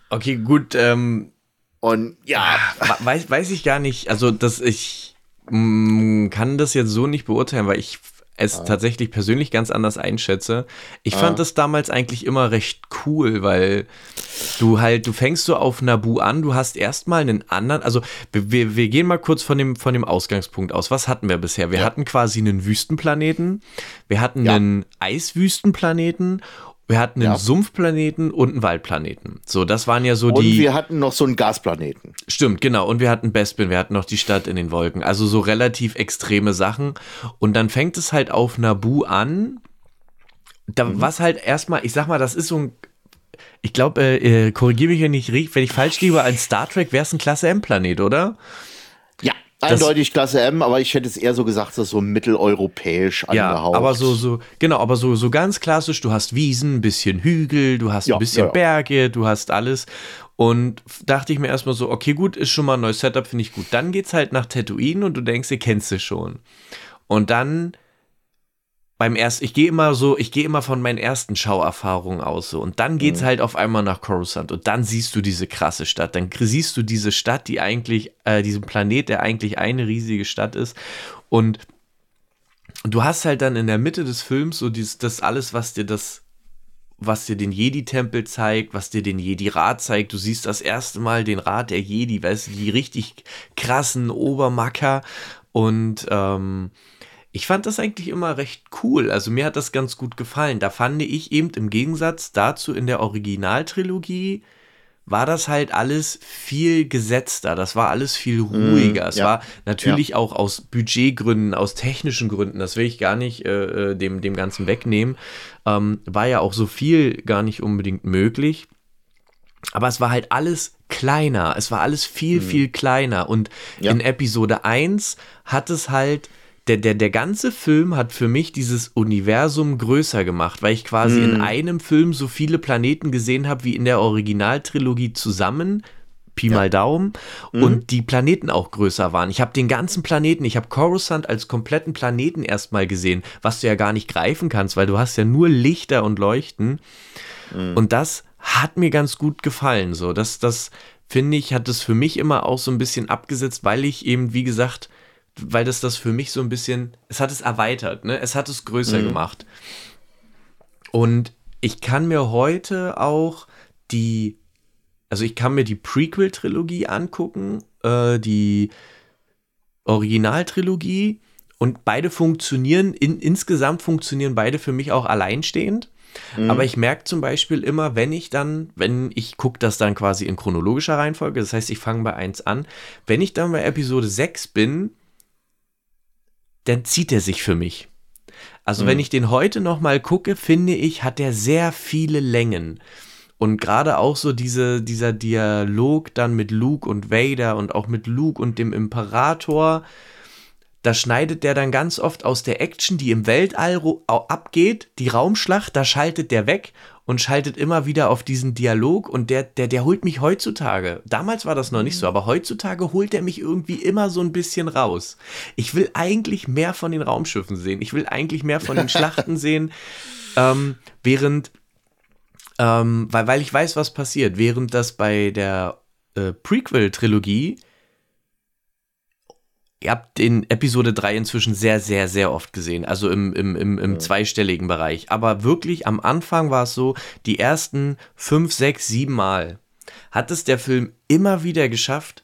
Okay, gut. Ähm, und ja, weiß, weiß ich gar nicht. Also, dass ich mh, mm, kann das jetzt so nicht beurteilen, weil ich es ah. tatsächlich persönlich ganz anders einschätze. Ich ah. fand das damals eigentlich immer recht cool, weil du halt, du fängst so auf Nabu an, du hast erstmal einen anderen, also wir, wir gehen mal kurz von dem, von dem Ausgangspunkt aus. Was hatten wir bisher? Wir ja. hatten quasi einen Wüstenplaneten, wir hatten ja. einen Eiswüstenplaneten wir hatten einen ja. Sumpfplaneten und einen Waldplaneten. So, das waren ja so und die. Und wir hatten noch so einen Gasplaneten. Stimmt, genau. Und wir hatten Bespin, wir hatten noch die Stadt in den Wolken. Also so relativ extreme Sachen. Und dann fängt es halt auf Nabu an. Da, mhm. Was halt erstmal, ich sag mal, das ist so ein. Ich glaube, äh, äh, korrigiere mich, wenn ich, wenn ich falsch liege, ein Star Trek wäre es ein Klasse M-Planet, oder? Eindeutig Klasse M, aber ich hätte es eher so gesagt, dass so mitteleuropäisch ja, angehaucht. aber so, so, genau, aber so, so ganz klassisch, du hast Wiesen, ein bisschen Hügel, du hast ja, ein bisschen ja, Berge, du hast alles. Und dachte ich mir erstmal so, okay, gut, ist schon mal ein neues Setup, finde ich gut. Dann geht's halt nach Tatooine und du denkst, ihr kennst sie schon. Und dann beim ersten, ich gehe immer so, ich gehe immer von meinen ersten Schauerfahrungen aus so und dann geht's mhm. halt auf einmal nach Coruscant und dann siehst du diese krasse Stadt, dann siehst du diese Stadt, die eigentlich, äh, diesen Planet, der eigentlich eine riesige Stadt ist und du hast halt dann in der Mitte des Films so dieses, das alles, was dir das, was dir den Jedi-Tempel zeigt, was dir den Jedi-Rat zeigt. Du siehst das erste Mal den Rat der Jedi, weißt du, die richtig krassen Obermacker und ähm, ich fand das eigentlich immer recht cool. Also mir hat das ganz gut gefallen. Da fand ich eben im Gegensatz dazu in der Originaltrilogie war das halt alles viel gesetzter. Das war alles viel mhm, ruhiger. Mm, es ja. war natürlich ja. auch aus Budgetgründen, aus technischen Gründen, das will ich gar nicht äh, äh, dem, dem Ganzen wegnehmen, ähm, war ja auch so viel gar nicht unbedingt möglich. Aber es war halt alles kleiner. Es war alles viel, mm. viel kleiner. Und ja. in Episode 1 hat es halt der, der, der ganze Film hat für mich dieses Universum größer gemacht, weil ich quasi mm. in einem Film so viele Planeten gesehen habe wie in der Originaltrilogie zusammen. Pi ja. mal Daumen. Mhm. Und die Planeten auch größer waren. Ich habe den ganzen Planeten, ich habe Coruscant als kompletten Planeten erstmal gesehen, was du ja gar nicht greifen kannst, weil du hast ja nur Lichter und Leuchten. Mhm. Und das hat mir ganz gut gefallen. So, das, das finde ich, hat es für mich immer auch so ein bisschen abgesetzt, weil ich eben, wie gesagt, weil das das für mich so ein bisschen, es hat es erweitert, ne? Es hat es größer mhm. gemacht. Und ich kann mir heute auch die, also ich kann mir die Prequel-Trilogie angucken, äh, die Originaltrilogie und beide funktionieren, in, insgesamt funktionieren beide für mich auch alleinstehend. Mhm. Aber ich merke zum Beispiel immer, wenn ich dann, wenn ich gucke das dann quasi in chronologischer Reihenfolge, das heißt, ich fange bei 1 an, wenn ich dann bei Episode 6 bin, dann zieht er sich für mich. Also mhm. wenn ich den heute noch mal gucke, finde ich, hat er sehr viele Längen. Und gerade auch so diese, dieser Dialog dann mit Luke und Vader und auch mit Luke und dem Imperator, da schneidet der dann ganz oft aus der Action, die im Weltall abgeht, die Raumschlacht, da schaltet der weg und schaltet immer wieder auf diesen Dialog und der, der, der holt mich heutzutage. Damals war das noch nicht so, aber heutzutage holt er mich irgendwie immer so ein bisschen raus. Ich will eigentlich mehr von den Raumschiffen sehen. Ich will eigentlich mehr von den Schlachten sehen, ähm, während, ähm, weil, weil ich weiß, was passiert, während das bei der äh, Prequel-Trilogie Ihr habt in Episode 3 inzwischen sehr, sehr, sehr oft gesehen, also im, im, im, im ja. zweistelligen Bereich. Aber wirklich am Anfang war es so, die ersten 5, 6, 7 Mal hat es der Film immer wieder geschafft,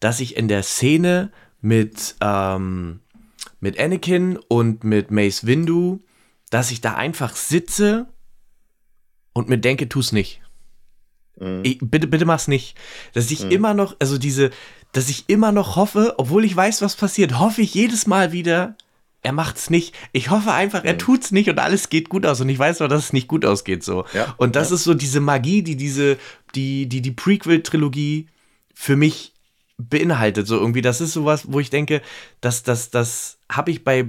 dass ich in der Szene mit, ähm, mit Anakin und mit Mace Windu, dass ich da einfach sitze und mir denke, tu's nicht. Mhm. Ich, bitte, bitte mach's nicht. Dass ich mhm. immer noch, also diese, dass ich immer noch hoffe, obwohl ich weiß, was passiert, hoffe ich jedes Mal wieder, er macht's nicht. Ich hoffe einfach, er tut's nicht und alles geht gut aus. Und ich weiß auch, dass es nicht gut ausgeht so. Ja, und das ja. ist so diese Magie, die diese, die, die, die Prequel-Trilogie für mich beinhaltet. So irgendwie, das ist sowas, wo ich denke, dass das, das habe ich bei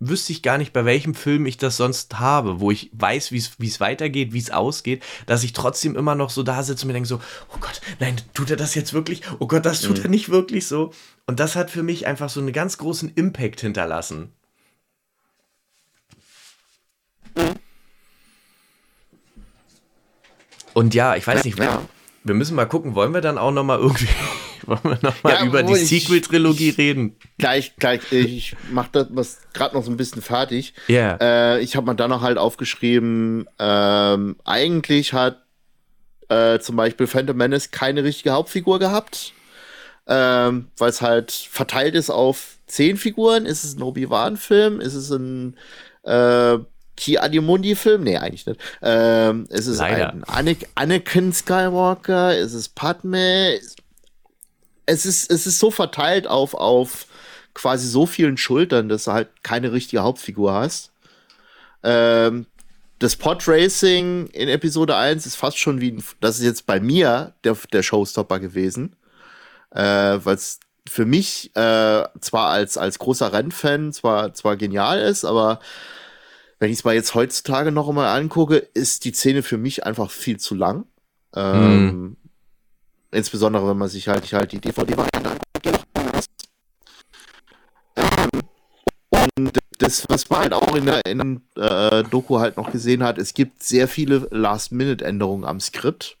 wüsste ich gar nicht, bei welchem Film ich das sonst habe, wo ich weiß, wie es weitergeht, wie es ausgeht, dass ich trotzdem immer noch so da sitze und mir denke so, oh Gott, nein, tut er das jetzt wirklich? Oh Gott, das tut mhm. er nicht wirklich so. Und das hat für mich einfach so einen ganz großen Impact hinterlassen. Und ja, ich weiß nicht, wir, wir müssen mal gucken, wollen wir dann auch noch mal irgendwie wollen wir nochmal ja, über die Sequel-Trilogie reden? Gleich, gleich. Ich mache das gerade noch so ein bisschen fertig. Ja. Yeah. Äh, ich habe mal da noch halt aufgeschrieben, ähm, eigentlich hat äh, zum Beispiel Phantom Menace keine richtige Hauptfigur gehabt. Ähm, weil es halt verteilt ist auf zehn Figuren. Ist es ein Obi-Wan-Film? Ist es ein äh, Ki Adimundi-Film? Nee, eigentlich nicht. Ähm, ist es Leider. ein Anakin Skywalker? Ist es Padme? Es ist, es ist so verteilt auf, auf quasi so vielen Schultern, dass du halt keine richtige Hauptfigur hast. Ähm, das Podracing in Episode 1 ist fast schon wie, das ist jetzt bei mir der, der Showstopper gewesen. Äh, Weil es für mich äh, zwar als, als großer Rennfan zwar, zwar genial ist, aber wenn ich es mal jetzt heutzutage noch einmal angucke, ist die Szene für mich einfach viel zu lang. Ähm, mm. Insbesondere, wenn man sich halt, halt die DVD-Variante anguckt. Ähm, und das, was man halt auch in der, in äh, Doku halt noch gesehen hat, es gibt sehr viele Last-Minute-Änderungen am Skript.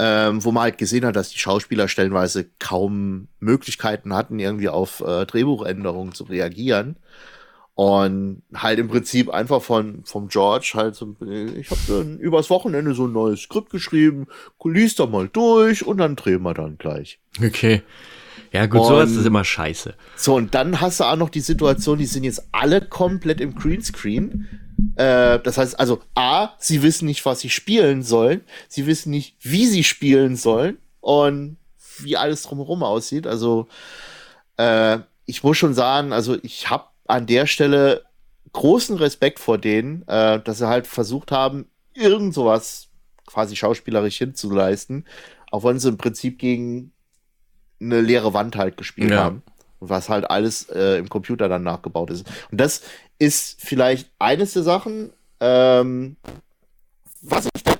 Ähm, wo man halt gesehen hat, dass die Schauspieler stellenweise kaum Möglichkeiten hatten, irgendwie auf äh, Drehbuchänderungen zu reagieren. Und halt im Prinzip einfach von, vom George halt so, ich habe dann übers Wochenende so ein neues Skript geschrieben, lies da mal durch und dann drehen wir dann gleich. Okay. Ja, gut, und, sowas ist immer scheiße. So, und dann hast du auch noch die Situation, die sind jetzt alle komplett im Greenscreen. Äh, das heißt also, A, sie wissen nicht, was sie spielen sollen, sie wissen nicht, wie sie spielen sollen und wie alles drumherum aussieht. Also, äh, ich muss schon sagen, also ich habe an der Stelle großen Respekt vor denen, äh, dass sie halt versucht haben, irgend sowas quasi schauspielerisch hinzuleisten, auch wenn sie im Prinzip gegen eine leere Wand halt gespielt ja. haben. Was halt alles äh, im Computer dann nachgebaut ist. Und das ist vielleicht eines der Sachen, ähm, was ich da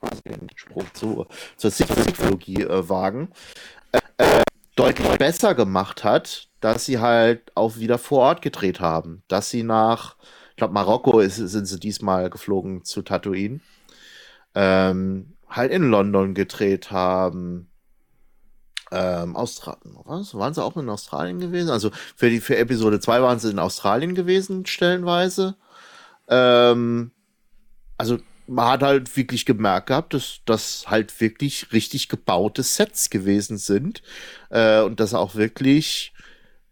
quasi den Sprung zu, zur Psychologie äh, wagen, äh, deutlich besser gemacht hat, dass sie halt auch wieder vor Ort gedreht haben. Dass sie nach, ich glaube, Marokko ist, sind sie diesmal geflogen zu Tatooine. Ähm, halt in London gedreht haben. Ähm, Australien, was? Waren sie auch in Australien gewesen? Also für die für Episode 2 waren sie in Australien gewesen, stellenweise. Ähm, also man hat halt wirklich gemerkt gehabt, dass das halt wirklich richtig gebaute Sets gewesen sind. Äh, und dass auch wirklich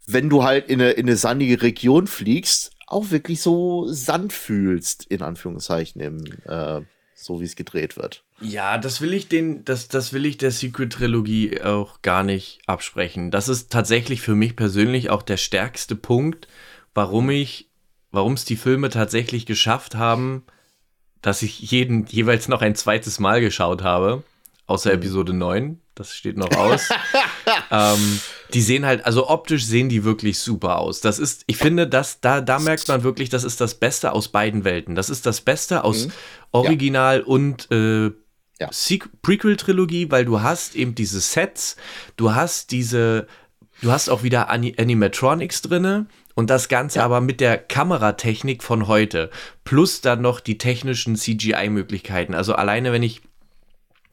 wenn du halt in eine, in eine sandige Region fliegst, auch wirklich so Sand fühlst, in Anführungszeichen, im, äh, so wie es gedreht wird. Ja, das will ich den, das, das will ich der Secret-Trilogie auch gar nicht absprechen. Das ist tatsächlich für mich persönlich auch der stärkste Punkt, warum ich, warum es die Filme tatsächlich geschafft haben, dass ich jeden jeweils noch ein zweites Mal geschaut habe, außer mhm. Episode 9 das steht noch aus. ähm, die sehen halt, also optisch sehen die wirklich super aus. Das ist, ich finde, dass da, da merkt man wirklich, das ist das Beste aus beiden Welten. Das ist das Beste aus mhm. Original ja. und äh, ja. Prequel-Trilogie, weil du hast eben diese Sets, du hast diese, du hast auch wieder Animatronics drinne und das Ganze ja. aber mit der Kameratechnik von heute. Plus dann noch die technischen CGI-Möglichkeiten. Also alleine, wenn ich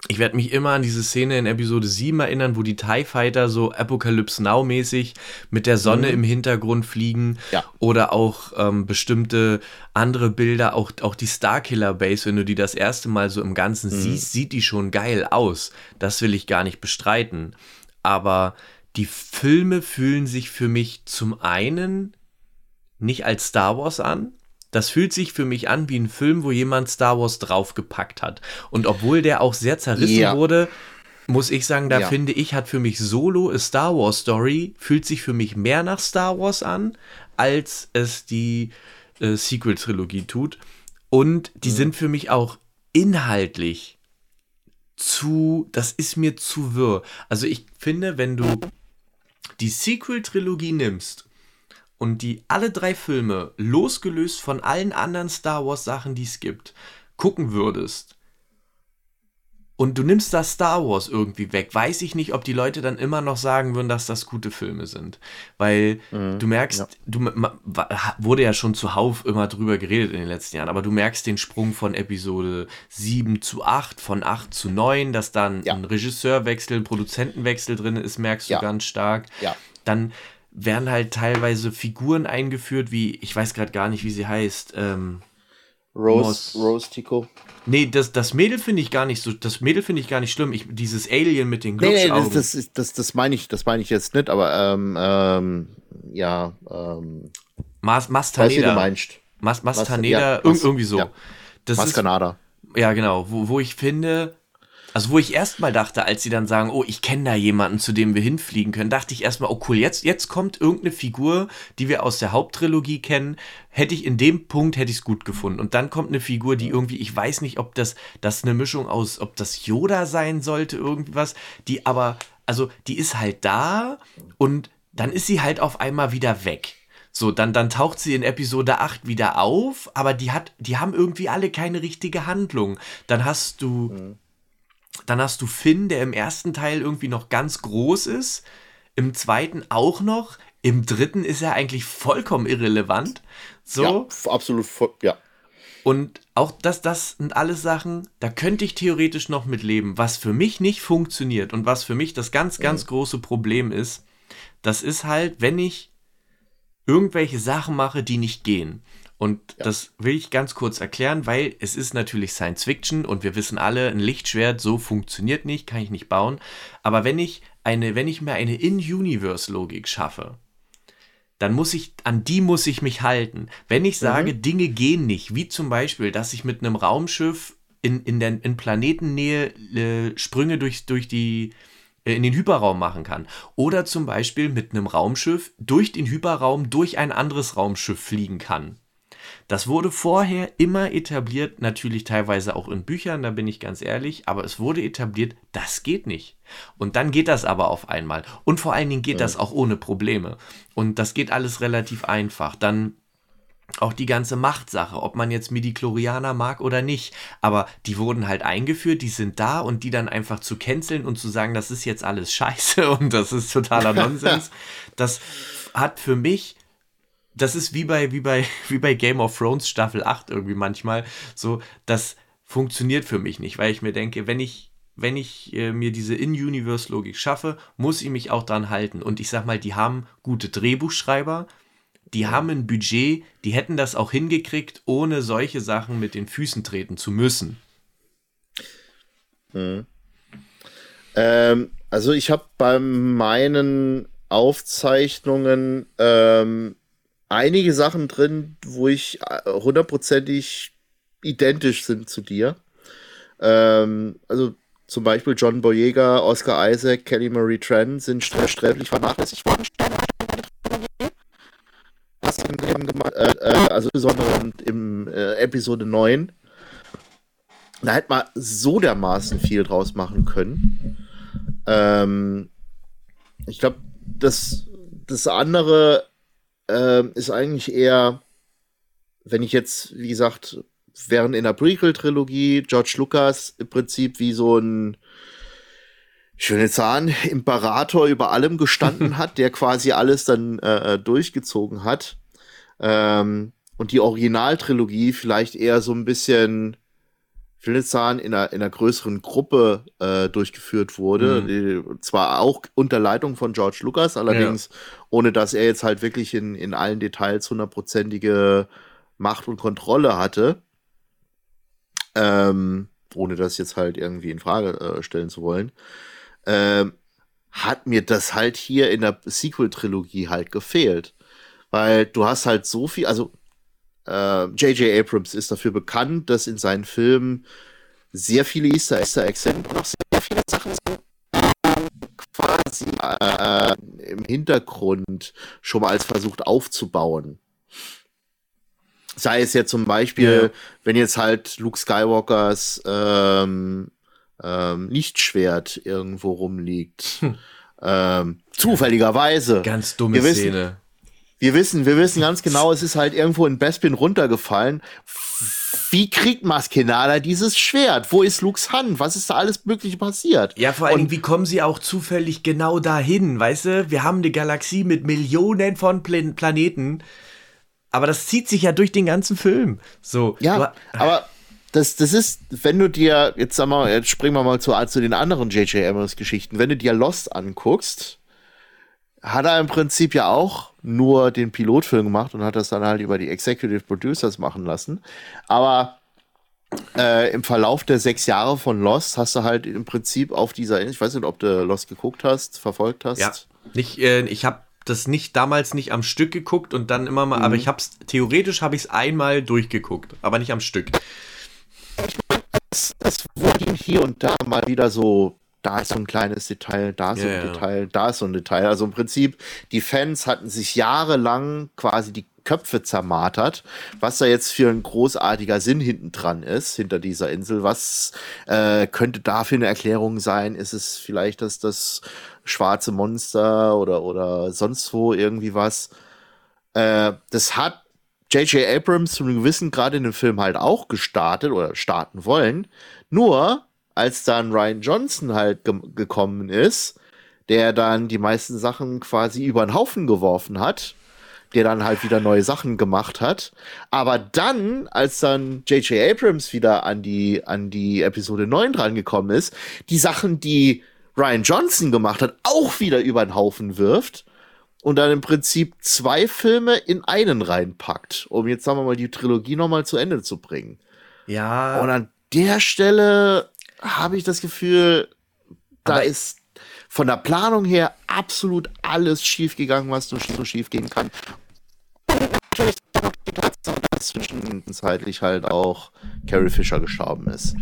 ich werde mich immer an diese Szene in Episode 7 erinnern, wo die TIE Fighter so Apocalypse Now mäßig mit der Sonne mhm. im Hintergrund fliegen. Ja. Oder auch ähm, bestimmte andere Bilder, auch, auch die Starkiller Base, wenn du die das erste Mal so im Ganzen mhm. siehst, sieht die schon geil aus. Das will ich gar nicht bestreiten. Aber die Filme fühlen sich für mich zum einen nicht als Star Wars an, das fühlt sich für mich an wie ein Film, wo jemand Star Wars draufgepackt hat. Und obwohl der auch sehr zerrissen ja. wurde, muss ich sagen, da ja. finde ich, hat für mich Solo a Star Wars Story, fühlt sich für mich mehr nach Star Wars an, als es die äh, Sequel-Trilogie tut. Und die mhm. sind für mich auch inhaltlich zu, das ist mir zu wirr. Also ich finde, wenn du die Sequel-Trilogie nimmst und die alle drei Filme, losgelöst von allen anderen Star Wars Sachen, die es gibt, gucken würdest, und du nimmst das Star Wars irgendwie weg, weiß ich nicht, ob die Leute dann immer noch sagen würden, dass das gute Filme sind. Weil mhm, du merkst, ja. du wurde ja schon zuhauf immer drüber geredet in den letzten Jahren, aber du merkst den Sprung von Episode 7 zu 8, von 8 zu 9, dass dann ja. ein Regisseurwechsel, ein Produzentenwechsel drin ist, merkst du ja. ganz stark. Ja. Dann werden halt teilweise Figuren eingeführt, wie, ich weiß gerade gar nicht, wie sie heißt. Ähm, Rose, Rose Tico. Nee, das, das Mädel finde ich gar nicht so, das Mädel finde ich gar nicht schlimm. Ich, dieses Alien mit den Glubschaugen. Nee, nee, das, das, das, das meine ich, das meine ich jetzt nicht, aber ähm, ähm, ja, ähm. Mas, Mastaneda. Mas, Mastaneda, ja, irgendwie so. Ja. Das Maskanada. Ist, ja, genau, wo, wo ich finde, also wo ich erstmal dachte, als sie dann sagen, oh, ich kenne da jemanden, zu dem wir hinfliegen können, dachte ich erstmal, oh cool, jetzt, jetzt kommt irgendeine Figur, die wir aus der Haupttrilogie kennen. Hätte ich in dem Punkt, hätte ich es gut gefunden. Und dann kommt eine Figur, die irgendwie, ich weiß nicht, ob das, das eine Mischung aus, ob das Yoda sein sollte, irgendwas, die aber, also die ist halt da und dann ist sie halt auf einmal wieder weg. So, dann, dann taucht sie in Episode 8 wieder auf, aber die hat, die haben irgendwie alle keine richtige Handlung. Dann hast du mhm. Dann hast du Finn, der im ersten Teil irgendwie noch ganz groß ist, im zweiten auch noch, Im dritten ist er eigentlich vollkommen irrelevant. So. Ja, absolut, ja. Und auch das, das sind alles Sachen, da könnte ich theoretisch noch mit leben. Was für mich nicht funktioniert und was für mich das ganz, ganz mhm. große Problem ist, das ist halt, wenn ich irgendwelche Sachen mache, die nicht gehen. Und ja. das will ich ganz kurz erklären, weil es ist natürlich Science Fiction und wir wissen alle, ein Lichtschwert so funktioniert nicht, kann ich nicht bauen. Aber wenn ich eine, wenn ich mir eine In-Universe-Logik schaffe, dann muss ich, an die muss ich mich halten. Wenn ich sage, mhm. Dinge gehen nicht, wie zum Beispiel, dass ich mit einem Raumschiff in, in, der, in Planetennähe äh, Sprünge durch, durch die, äh, in den Hyperraum machen kann. Oder zum Beispiel mit einem Raumschiff durch den Hyperraum durch ein anderes Raumschiff fliegen kann. Das wurde vorher immer etabliert, natürlich teilweise auch in Büchern, da bin ich ganz ehrlich, aber es wurde etabliert, das geht nicht. Und dann geht das aber auf einmal. Und vor allen Dingen geht ja. das auch ohne Probleme. Und das geht alles relativ einfach. Dann auch die ganze Machtsache, ob man jetzt Midichlorianer mag oder nicht. Aber die wurden halt eingeführt, die sind da und die dann einfach zu canceln und zu sagen, das ist jetzt alles scheiße und das ist totaler Nonsens, das hat für mich das ist wie bei, wie bei, wie bei Game of Thrones Staffel 8 irgendwie manchmal so, das funktioniert für mich nicht, weil ich mir denke, wenn ich, wenn ich äh, mir diese In-Universe-Logik schaffe, muss ich mich auch dran halten. Und ich sag mal, die haben gute Drehbuchschreiber, die haben ein Budget, die hätten das auch hingekriegt, ohne solche Sachen mit den Füßen treten zu müssen. Mhm. Ähm, also ich habe bei meinen Aufzeichnungen ähm, einige Sachen drin, wo ich äh, hundertprozentig identisch sind zu dir. Ähm, also zum Beispiel John Boyega, Oscar Isaac, Kelly Marie Tran sind sträflich vernachlässigt worden. Äh, äh, also besonders im äh, Episode 9. Da hätte man so dermaßen viel draus machen können. Ähm, ich glaube, das, das andere äh, ist eigentlich eher, wenn ich jetzt, wie gesagt, während in der Prequel-Trilogie George Lucas im Prinzip wie so ein schöne Zahn Imperator über allem gestanden hat, der quasi alles dann äh, äh, durchgezogen hat. Ähm, und die Originaltrilogie vielleicht eher so ein bisschen Filzahn in einer, in einer größeren Gruppe äh, durchgeführt wurde. Mhm. Zwar auch unter Leitung von George Lucas, allerdings ja. ohne dass er jetzt halt wirklich in, in allen Details hundertprozentige Macht und Kontrolle hatte. Ähm, ohne das jetzt halt irgendwie in Frage äh, stellen zu wollen. Ähm, hat mir das halt hier in der Sequel-Trilogie halt gefehlt. Weil du hast halt so viel, also J.J. Äh, Abrams ist dafür bekannt, dass in seinen Filmen sehr viele Easter, Eggs sind und auch sehr viele Sachen sind, quasi äh, im Hintergrund schon mal als versucht aufzubauen. Sei es ja zum Beispiel, ja. wenn jetzt halt Luke Skywalkers ähm, ähm, Lichtschwert irgendwo rumliegt. Hm. Ähm, zufälligerweise. Ganz dumme Szene. Wir wissen, wir wissen ganz genau, es ist halt irgendwo in Bespin runtergefallen. Wie kriegt Maskenada dieses Schwert? Wo ist Lux Hand? Was ist da alles Mögliche passiert? Ja, vor allem, wie kommen sie auch zufällig genau dahin? Weißt du, wir haben eine Galaxie mit Millionen von Plan Planeten. Aber das zieht sich ja durch den ganzen Film. So. Ja, aber das, das ist, wenn du dir, jetzt sag mal, jetzt springen wir mal zu, zu den anderen J.J. Abrams Geschichten, wenn du dir Lost anguckst, hat er im Prinzip ja auch nur den Pilotfilm gemacht und hat das dann halt über die Executive Producers machen lassen. Aber äh, im Verlauf der sechs Jahre von Lost hast du halt im Prinzip auf dieser, ich weiß nicht, ob du Lost geguckt hast, verfolgt hast. Ja, nicht, äh, ich habe das nicht damals nicht am Stück geguckt und dann immer mal, mhm. aber ich hab's theoretisch habe ich es einmal durchgeguckt, aber nicht am Stück. Es, es wurde hier und da mal wieder so da ist so ein kleines Detail, da ist so ein ja. Detail, da ist so ein Detail. Also im Prinzip, die Fans hatten sich jahrelang quasi die Köpfe zermartert, was da jetzt für ein großartiger Sinn hinten dran ist, hinter dieser Insel. Was äh, könnte da für eine Erklärung sein? Ist es vielleicht dass das schwarze Monster oder, oder sonst wo irgendwie was? Äh, das hat J.J. Abrams zu einem gewissen Grad in dem Film halt auch gestartet oder starten wollen. Nur als dann Ryan Johnson halt ge gekommen ist, der dann die meisten Sachen quasi über den Haufen geworfen hat, der dann halt wieder neue Sachen gemacht hat. Aber dann, als dann J.J. Abrams wieder an die, an die Episode 9 drangekommen ist, die Sachen, die Ryan Johnson gemacht hat, auch wieder über den Haufen wirft und dann im Prinzip zwei Filme in einen reinpackt, um jetzt sagen wir mal die Trilogie nochmal zu Ende zu bringen. Ja. Und an der Stelle habe ich das Gefühl, da Aber ist von der Planung her absolut alles schiefgegangen, was so, so schief gehen kann. Natürlich dass zwischenzeitlich halt auch Carrie Fisher gestorben ist.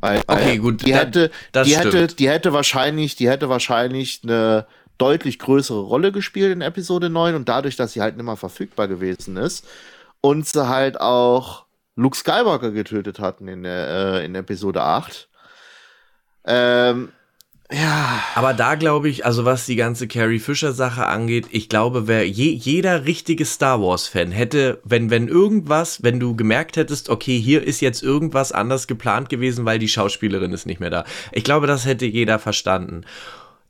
Weil, okay, gut. Die hätte, die hätte, die hätte wahrscheinlich, die hätte wahrscheinlich eine deutlich größere Rolle gespielt in Episode 9 und dadurch, dass sie halt nicht mehr verfügbar gewesen ist und sie halt auch Luke Skywalker getötet hatten in, äh, in Episode 8. Ähm, ja. Aber da glaube ich, also was die ganze Carrie Fisher Sache angeht, ich glaube, wer je, jeder richtige Star Wars Fan hätte, wenn wenn irgendwas, wenn du gemerkt hättest, okay, hier ist jetzt irgendwas anders geplant gewesen, weil die Schauspielerin ist nicht mehr da. Ich glaube, das hätte jeder verstanden.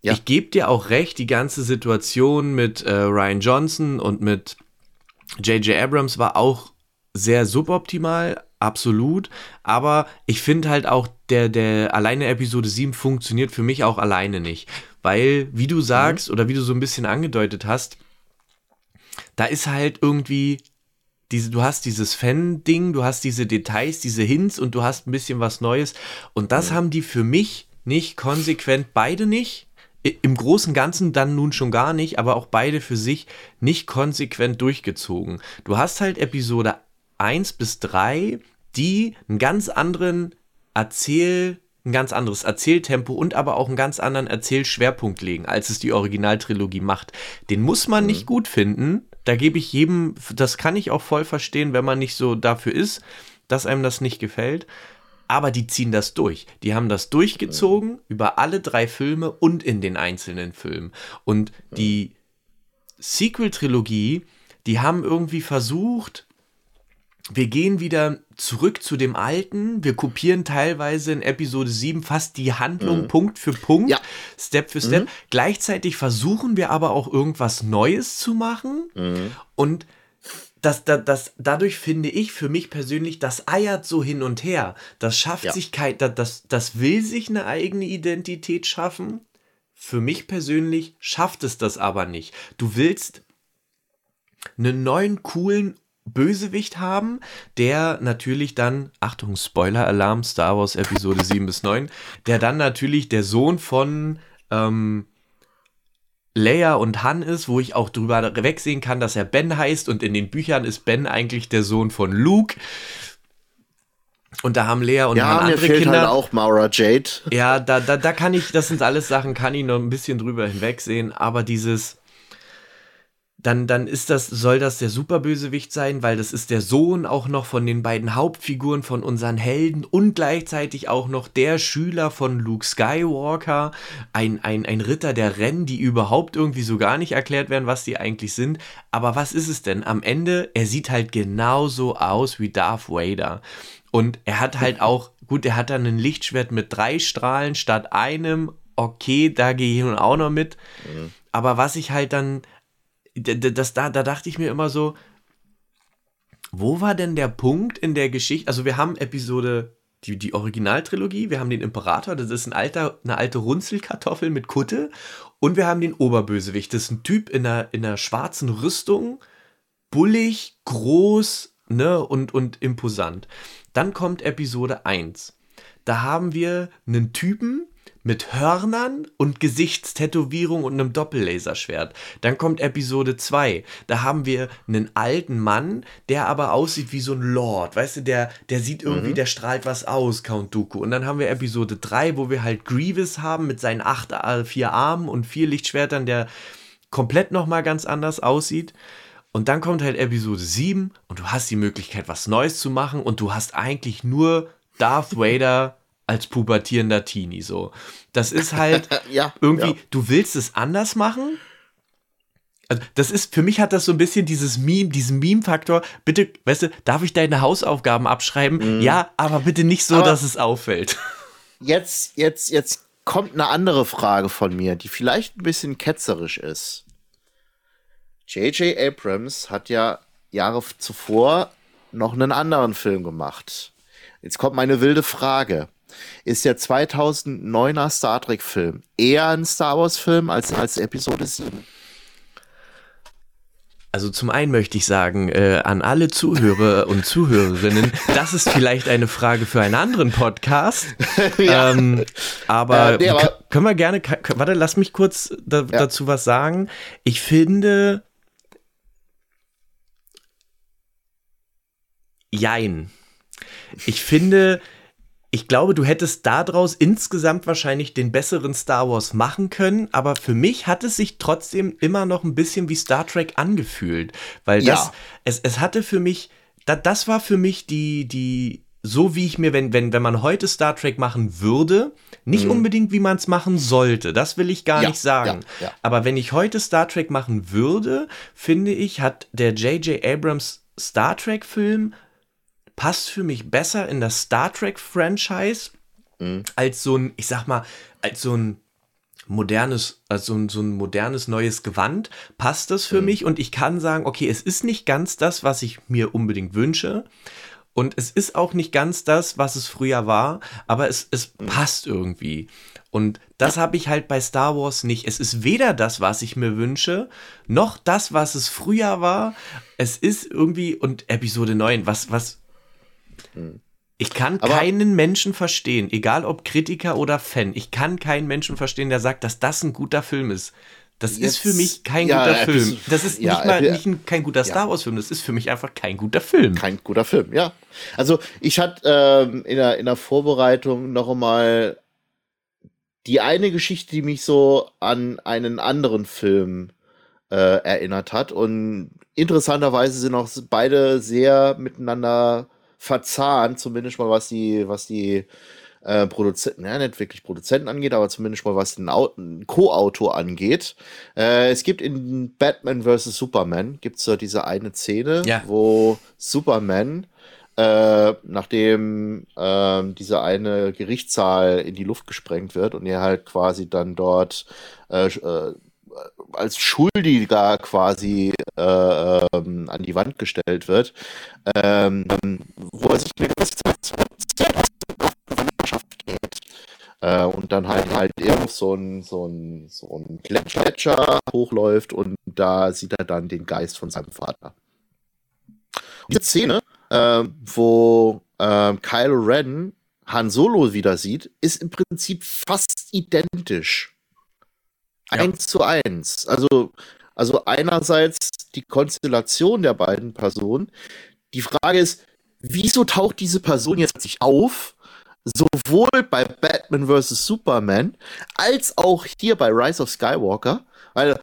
Ja. Ich gebe dir auch recht, die ganze Situation mit äh, Ryan Johnson und mit J.J. Abrams war auch sehr suboptimal, absolut. Aber ich finde halt auch, der, der alleine Episode 7 funktioniert für mich auch alleine nicht. Weil, wie du sagst, mhm. oder wie du so ein bisschen angedeutet hast, da ist halt irgendwie diese, du hast dieses Fan-Ding, du hast diese Details, diese Hints und du hast ein bisschen was Neues. Und das mhm. haben die für mich nicht konsequent, beide nicht im Großen und Ganzen dann nun schon gar nicht, aber auch beide für sich nicht konsequent durchgezogen. Du hast halt Episode 1 bis 3, die einen ganz anderen Erzähl, ein ganz anderes Erzähltempo und aber auch einen ganz anderen Erzählschwerpunkt legen, als es die Originaltrilogie macht. Den muss man mhm. nicht gut finden. Da gebe ich jedem, das kann ich auch voll verstehen, wenn man nicht so dafür ist, dass einem das nicht gefällt aber die ziehen das durch. Die haben das durchgezogen mhm. über alle drei Filme und in den einzelnen Filmen. Und die Sequel-Trilogie, die haben irgendwie versucht, wir gehen wieder zurück zu dem Alten. Wir kopieren teilweise in Episode 7 fast die Handlung mhm. Punkt für Punkt, ja. Step für Step. Mhm. Gleichzeitig versuchen wir aber auch irgendwas Neues zu machen. Mhm. Und das, das, das, dadurch finde ich für mich persönlich, das eiert so hin und her. Das schafft ja. sich kein, das, das will sich eine eigene Identität schaffen. Für mich persönlich schafft es das aber nicht. Du willst einen neuen, coolen Bösewicht haben, der natürlich dann, Achtung, Spoiler-Alarm, Star Wars Episode 7 bis 9, der dann natürlich der Sohn von ähm, Leia und Han ist, wo ich auch drüber wegsehen kann, dass er Ben heißt und in den Büchern ist Ben eigentlich der Sohn von Luke. Und da haben Lea und ja, Han andere fehlt Kinder. Halt auch Maura Jade. Ja, da, da, da kann ich, das sind alles Sachen, kann ich noch ein bisschen drüber hinwegsehen, aber dieses, dann, dann ist das, soll das der Superbösewicht sein, weil das ist der Sohn auch noch von den beiden Hauptfiguren von unseren Helden und gleichzeitig auch noch der Schüler von Luke Skywalker, ein, ein, ein Ritter der Rennen, die überhaupt irgendwie so gar nicht erklärt werden, was die eigentlich sind. Aber was ist es denn? Am Ende, er sieht halt genauso aus wie Darth Vader. Und er hat halt auch, gut, er hat dann ein Lichtschwert mit drei Strahlen statt einem. Okay, da gehe ich nun auch noch mit. Mhm. Aber was ich halt dann das, da, da dachte ich mir immer so, wo war denn der Punkt in der Geschichte? Also wir haben Episode, die, die Originaltrilogie, wir haben den Imperator, das ist ein alter, eine alte Runzelkartoffel mit Kutte und wir haben den Oberbösewicht, das ist ein Typ in einer, in einer schwarzen Rüstung, bullig, groß ne, und, und imposant. Dann kommt Episode 1. Da haben wir einen Typen, mit Hörnern und Gesichtstätowierung und einem Doppellaserschwert. Dann kommt Episode 2. Da haben wir einen alten Mann, der aber aussieht wie so ein Lord. Weißt du, der, der sieht irgendwie, mhm. der strahlt was aus, Count Dooku. Und dann haben wir Episode 3, wo wir halt Grievous haben mit seinen acht, äh, vier Armen und vier Lichtschwertern, der komplett nochmal ganz anders aussieht. Und dann kommt halt Episode 7 und du hast die Möglichkeit, was Neues zu machen und du hast eigentlich nur Darth Vader als pubertierender Teenie so. Das ist halt ja, irgendwie, ja. du willst es anders machen. Also das ist, für mich hat das so ein bisschen dieses Meme, diesen Meme-Faktor. Bitte, weißt du, darf ich deine Hausaufgaben abschreiben? Mhm. Ja, aber bitte nicht so, aber dass es auffällt. Jetzt, jetzt, jetzt kommt eine andere Frage von mir, die vielleicht ein bisschen ketzerisch ist. J.J. Abrams hat ja Jahre zuvor noch einen anderen Film gemacht. Jetzt kommt meine wilde Frage. Ist der 2009er Star Trek-Film eher ein Star Wars-Film als, als Episode 7? Also zum einen möchte ich sagen, äh, an alle Zuhörer und Zuhörerinnen, das ist vielleicht eine Frage für einen anderen Podcast. ja. ähm, aber, äh, nee, aber können wir gerne, warte, lass mich kurz da, ja. dazu was sagen. Ich finde, jein. Ich finde, ich glaube, du hättest daraus insgesamt wahrscheinlich den besseren Star Wars machen können, aber für mich hat es sich trotzdem immer noch ein bisschen wie Star Trek angefühlt, weil das, ja. es, es hatte für mich, da, das war für mich die, die, so wie ich mir, wenn, wenn, wenn man heute Star Trek machen würde, nicht mhm. unbedingt wie man es machen sollte, das will ich gar ja, nicht sagen. Ja. Aber wenn ich heute Star Trek machen würde, finde ich, hat der J.J. Abrams Star Trek-Film passt für mich besser in das Star Trek-Franchise mhm. als so ein, ich sag mal, als so ein modernes, also so ein modernes neues Gewand, passt das für mhm. mich und ich kann sagen, okay, es ist nicht ganz das, was ich mir unbedingt wünsche. Und es ist auch nicht ganz das, was es früher war, aber es, es mhm. passt irgendwie. Und das habe ich halt bei Star Wars nicht. Es ist weder das, was ich mir wünsche, noch das, was es früher war. Es ist irgendwie, und Episode 9, was, was, ich kann Aber keinen Menschen verstehen, egal ob Kritiker oder Fan, ich kann keinen Menschen verstehen, der sagt, dass das ein guter Film ist. Das Jetzt, ist für mich kein ja, guter Film. Das ist ja, nicht mal nicht ein, kein guter Star Wars Film. Das ist für mich einfach kein guter Film. Kein guter Film, ja. Also ich hatte ähm, in, der, in der Vorbereitung noch einmal die eine Geschichte, die mich so an einen anderen Film äh, erinnert hat. Und interessanterweise sind auch beide sehr miteinander verzahnt, zumindest mal was die, was die äh, Produzenten, ja, nicht wirklich Produzenten angeht, aber zumindest mal was den Co-Autor angeht. Äh, es gibt in Batman vs. Superman gibt's da diese eine Szene, ja. wo Superman äh, nachdem äh, diese eine Gerichtssaal in die Luft gesprengt wird und er halt quasi dann dort äh, äh als Schuldiger quasi äh, ähm, an die Wand gestellt wird, ähm, wo er sich eine gewisse Zeit aus der geht. Äh, und dann halt halt eben so ein, so ein, so ein Gletscher hochläuft und da sieht er dann den Geist von seinem Vater. Und diese Szene, äh, wo äh, Kylo Ren Han Solo wieder sieht, ist im Prinzip fast identisch. Eins zu eins. Also, also einerseits die Konstellation der beiden Personen. Die Frage ist, wieso taucht diese Person jetzt sich auf? Sowohl bei Batman vs. Superman als auch hier bei Rise of Skywalker. Weil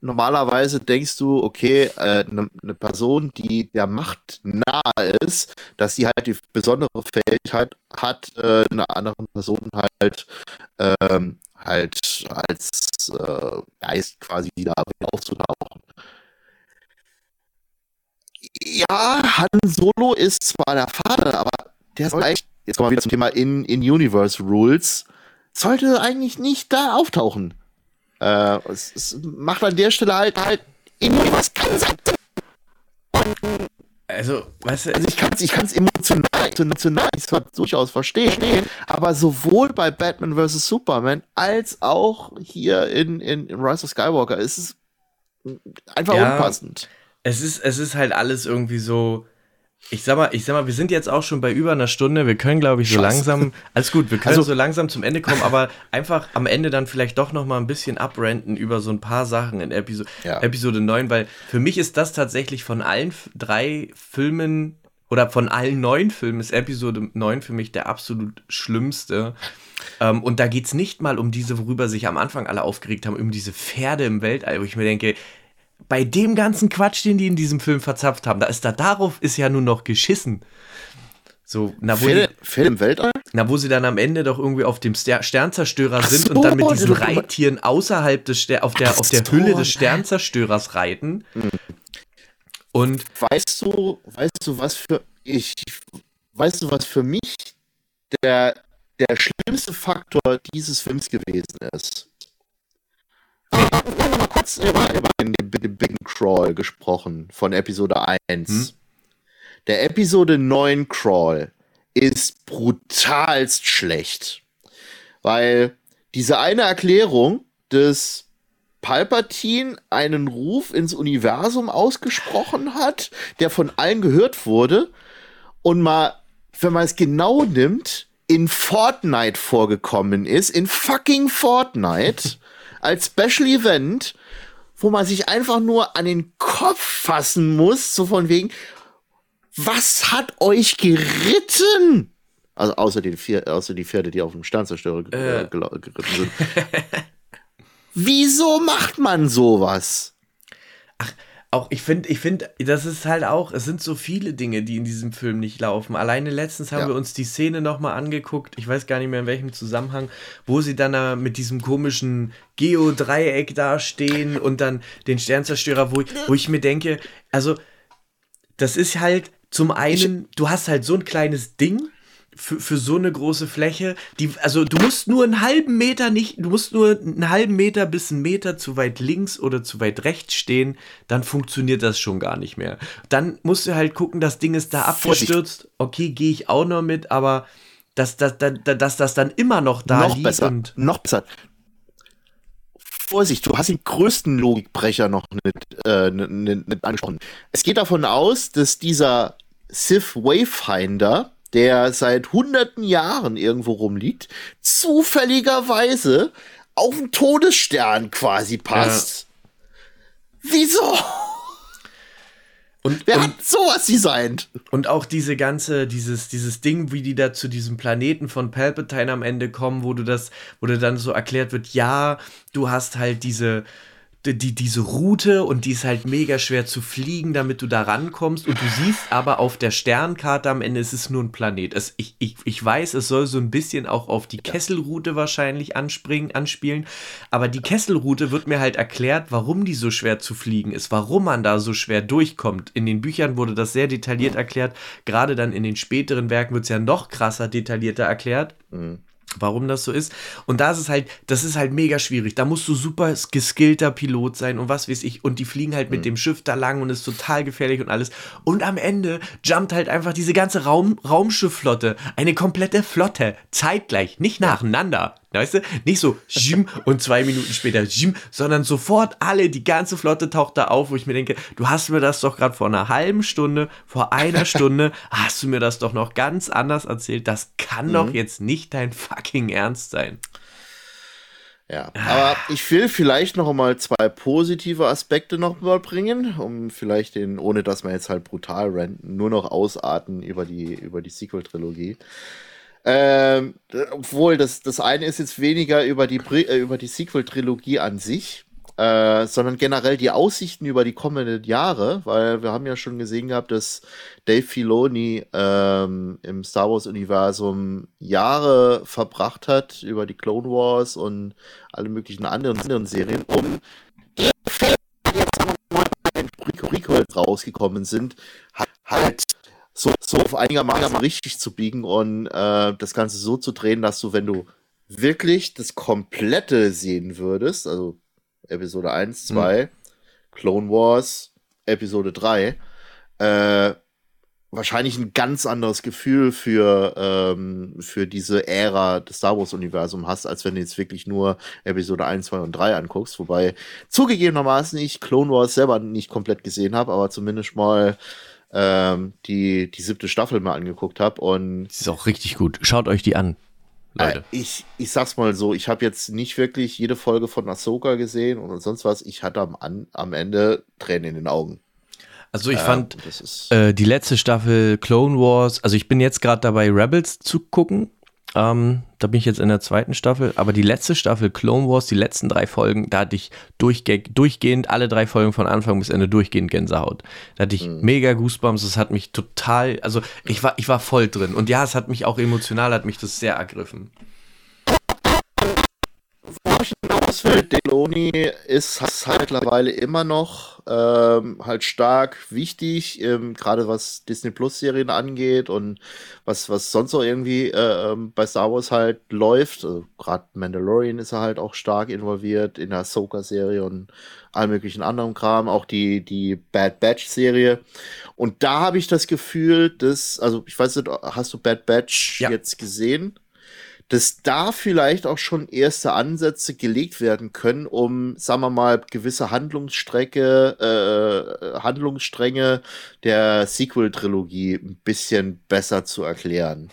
normalerweise denkst du, okay, eine äh, ne, ne Person, die der Macht nahe ist, dass sie halt die besondere Fähigkeit hat, äh, einer anderen Person halt ähm, halt als äh, Geist quasi wieder aufzutauchen. Ja, Han Solo ist zwar der Vater, aber der soll eigentlich, jetzt kommen wir wieder zum Thema in, in Universe Rules, sollte eigentlich nicht da auftauchen. Äh, es, es, macht an der Stelle halt halt in Universe keinen Sinn. Also, weißt du, also ich kann es ich kann's emotional, emotional zwar durchaus verstehen, aber sowohl bei Batman vs. Superman als auch hier in, in, in Rise of Skywalker ist es einfach ja, unpassend. Es ist, es ist halt alles irgendwie so, ich sag mal, ich sag mal, wir sind jetzt auch schon bei über einer Stunde. Wir können, glaube ich, so Scheiße. langsam, alles gut, wir können also, so langsam zum Ende kommen, aber einfach am Ende dann vielleicht doch noch mal ein bisschen abrenten über so ein paar Sachen in Episo ja. Episode 9, weil für mich ist das tatsächlich von allen drei Filmen oder von allen neun Filmen ist Episode 9 für mich der absolut schlimmste. Ähm, und da geht es nicht mal um diese, worüber sich am Anfang alle aufgeregt haben, um diese Pferde im Weltall, wo ich mir denke, bei dem ganzen Quatsch, den die in diesem Film verzapft haben, da ist da darauf ist ja nur noch geschissen. So, na, wo Film, die, Film im Weltall? Na, wo sie dann am Ende doch irgendwie auf dem Ster Sternzerstörer sind so, und dann mit diesen Reittieren außerhalb des Ster auf der, auf der so, Hülle des Sternzerstörers reiten. Und weißt du, weißt du, was für ich weißt du, was für mich der der schlimmste Faktor dieses Films gewesen ist. Wir haben mal kurz über, über den, den Big Crawl gesprochen von Episode 1. Hm? Der Episode 9 Crawl ist brutalst schlecht. Weil diese eine Erklärung des Palpatine einen Ruf ins Universum ausgesprochen hat, der von allen gehört wurde und mal, wenn man es genau nimmt, in Fortnite vorgekommen ist, in fucking Fortnite, als Special Event, wo man sich einfach nur an den Kopf fassen muss, so von wegen, was hat euch geritten? Also außer, den vier, außer die Pferde, die auf dem Sternzerstörer äh. äh geritten sind. Wieso macht man sowas? Ach, auch ich finde, ich finde, das ist halt auch, es sind so viele Dinge, die in diesem Film nicht laufen. Alleine letztens haben ja. wir uns die Szene nochmal angeguckt, ich weiß gar nicht mehr in welchem Zusammenhang, wo sie dann mit diesem komischen Geodreieck dastehen und dann den Sternzerstörer, wo, wo ich mir denke, also das ist halt zum einen, du hast halt so ein kleines Ding, für, für so eine große Fläche, die, also du musst nur einen halben Meter nicht, du musst nur einen halben Meter bis einen Meter zu weit links oder zu weit rechts stehen, dann funktioniert das schon gar nicht mehr. Dann musst du halt gucken, das Ding ist da abgestürzt. Okay, gehe ich auch noch mit, aber dass, dass, dass, dass das dann immer noch da noch liegt besser, und noch besser. Vorsicht, du hast den größten Logikbrecher noch nicht, äh, nicht, nicht angesprochen. Es geht davon aus, dass dieser Sith Wayfinder der seit hunderten Jahren irgendwo rumliegt, zufälligerweise auf den Todesstern quasi passt. Ja. Wieso? Und, Wer und, hat sowas designt? Und auch diese ganze, dieses, dieses Ding, wie die da zu diesem Planeten von Palpatine am Ende kommen, wo du das, wo dir dann so erklärt wird, ja, du hast halt diese, die, diese Route und die ist halt mega schwer zu fliegen, damit du da rankommst. Und du siehst aber auf der Sternkarte am Ende, es ist nur ein Planet. Es, ich, ich, ich weiß, es soll so ein bisschen auch auf die Kesselroute wahrscheinlich anspringen, anspielen. Aber die Kesselroute wird mir halt erklärt, warum die so schwer zu fliegen ist, warum man da so schwer durchkommt. In den Büchern wurde das sehr detailliert erklärt. Gerade dann in den späteren Werken wird es ja noch krasser detaillierter erklärt. Mhm warum das so ist. Und da ist es halt, das ist halt mega schwierig. Da musst du super geskillter Pilot sein und was weiß ich. Und die fliegen halt mit mhm. dem Schiff da lang und ist total gefährlich und alles. Und am Ende jumpt halt einfach diese ganze Raum, Raumschiffflotte, eine komplette Flotte, zeitgleich, nicht nacheinander. Weißt du? Nicht so und zwei Minuten später sondern sofort alle, die ganze Flotte taucht da auf, wo ich mir denke, du hast mir das doch gerade vor einer halben Stunde, vor einer Stunde, hast du mir das doch noch ganz anders erzählt. Das kann mhm. doch jetzt nicht dein fucking Ernst sein. Ja, aber ich will vielleicht noch mal zwei positive Aspekte noch mal bringen, um vielleicht den, ohne dass wir jetzt halt brutal renten, nur noch ausarten über die, über die Sequel-Trilogie. Ähm, obwohl, das, das eine ist jetzt weniger über die, äh, über die Sequel-Trilogie an sich, äh, sondern generell die Aussichten über die kommenden Jahre, weil wir haben ja schon gesehen gehabt, dass Dave Filoni ähm, im Star Wars-Universum Jahre verbracht hat über die Clone Wars und alle möglichen anderen, anderen Serien, um die jetzt in Prequels rausgekommen sind, halt so, so auf einigermaßen richtig zu biegen und äh, das Ganze so zu drehen, dass du, wenn du wirklich das Komplette sehen würdest, also Episode 1, 2, mhm. Clone Wars, Episode 3, äh, wahrscheinlich ein ganz anderes Gefühl für, ähm, für diese Ära des Star Wars-Universums hast, als wenn du jetzt wirklich nur Episode 1, 2 und 3 anguckst. Wobei zugegebenermaßen ich Clone Wars selber nicht komplett gesehen habe, aber zumindest mal ähm, die, die siebte Staffel mal angeguckt habe. Und die ist auch richtig gut. Schaut euch die an. Leute. Äh, ich, ich sag's mal so, ich habe jetzt nicht wirklich jede Folge von Ahsoka gesehen und sonst was. Ich hatte am, am Ende Tränen in den Augen. Also ich äh, fand äh, die letzte Staffel Clone Wars, also ich bin jetzt gerade dabei, Rebels zu gucken ähm, da bin ich jetzt in der zweiten Staffel. Aber die letzte Staffel Clone Wars, die letzten drei Folgen, da hatte ich durchge durchgehend alle drei Folgen von Anfang bis Ende durchgehend Gänsehaut. Da hatte ich mhm. mega Goosebumps. Es hat mich total, also ich war, ich war voll drin. Und ja, es hat mich auch emotional, hat mich das sehr ergriffen. Worauf ich Deloni ist halt mittlerweile immer noch ähm, halt stark wichtig, ähm, gerade was Disney Plus Serien angeht und was, was sonst auch irgendwie äh, ähm, bei Star Wars halt läuft. Also, gerade Mandalorian ist er halt auch stark involviert in der Ahsoka-Serie und all möglichen anderen Kram, auch die, die Bad Batch-Serie. Und da habe ich das Gefühl, dass, also ich weiß nicht, hast du Bad Batch ja. jetzt gesehen? Dass da vielleicht auch schon erste Ansätze gelegt werden können, um, sagen wir mal, gewisse Handlungsstrecke, äh, Handlungsstränge der Sequel-Trilogie ein bisschen besser zu erklären.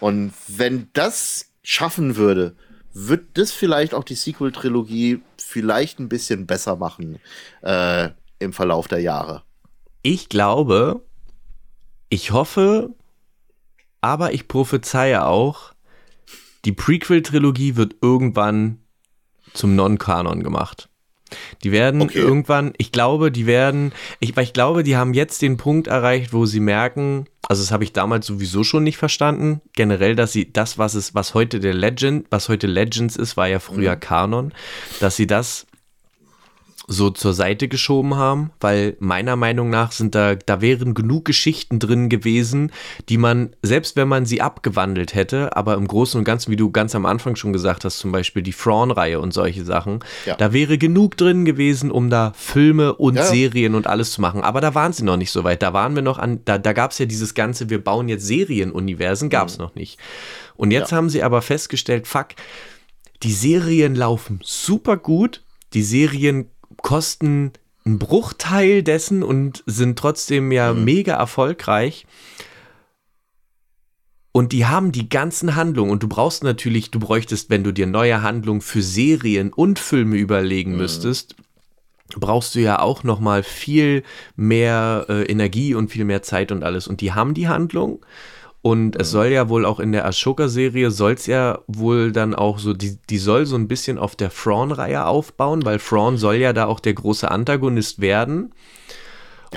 Und wenn das schaffen würde, wird das vielleicht auch die Sequel-Trilogie vielleicht ein bisschen besser machen äh, im Verlauf der Jahre. Ich glaube, ich hoffe, aber ich prophezeie auch, die Prequel-Trilogie wird irgendwann zum Non-Kanon gemacht. Die werden okay. irgendwann, ich glaube, die werden, ich, weil ich glaube, die haben jetzt den Punkt erreicht, wo sie merken, also das habe ich damals sowieso schon nicht verstanden, generell, dass sie das, was es, was heute der Legend, was heute Legends ist, war ja früher mhm. Kanon, dass sie das so zur Seite geschoben haben, weil meiner Meinung nach sind da, da wären genug Geschichten drin gewesen, die man, selbst wenn man sie abgewandelt hätte, aber im Großen und Ganzen, wie du ganz am Anfang schon gesagt hast, zum Beispiel die Fraun-Reihe und solche Sachen, ja. da wäre genug drin gewesen, um da Filme und ja. Serien und alles zu machen. Aber da waren sie noch nicht so weit. Da waren wir noch an, da, da gab es ja dieses ganze, wir bauen jetzt Serienuniversen, gab es mhm. noch nicht. Und jetzt ja. haben sie aber festgestellt, fuck, die Serien laufen super gut, die Serien kosten einen Bruchteil dessen und sind trotzdem ja mhm. mega erfolgreich. Und die haben die ganzen Handlungen und du brauchst natürlich, du bräuchtest, wenn du dir neue Handlungen für Serien und Filme überlegen mhm. müsstest, brauchst du ja auch noch mal viel mehr äh, Energie und viel mehr Zeit und alles. Und die haben die Handlung und es soll ja wohl auch in der Ashoka-Serie, soll es ja wohl dann auch so, die, die soll so ein bisschen auf der Thrawn-Reihe aufbauen, weil Thrawn soll ja da auch der große Antagonist werden.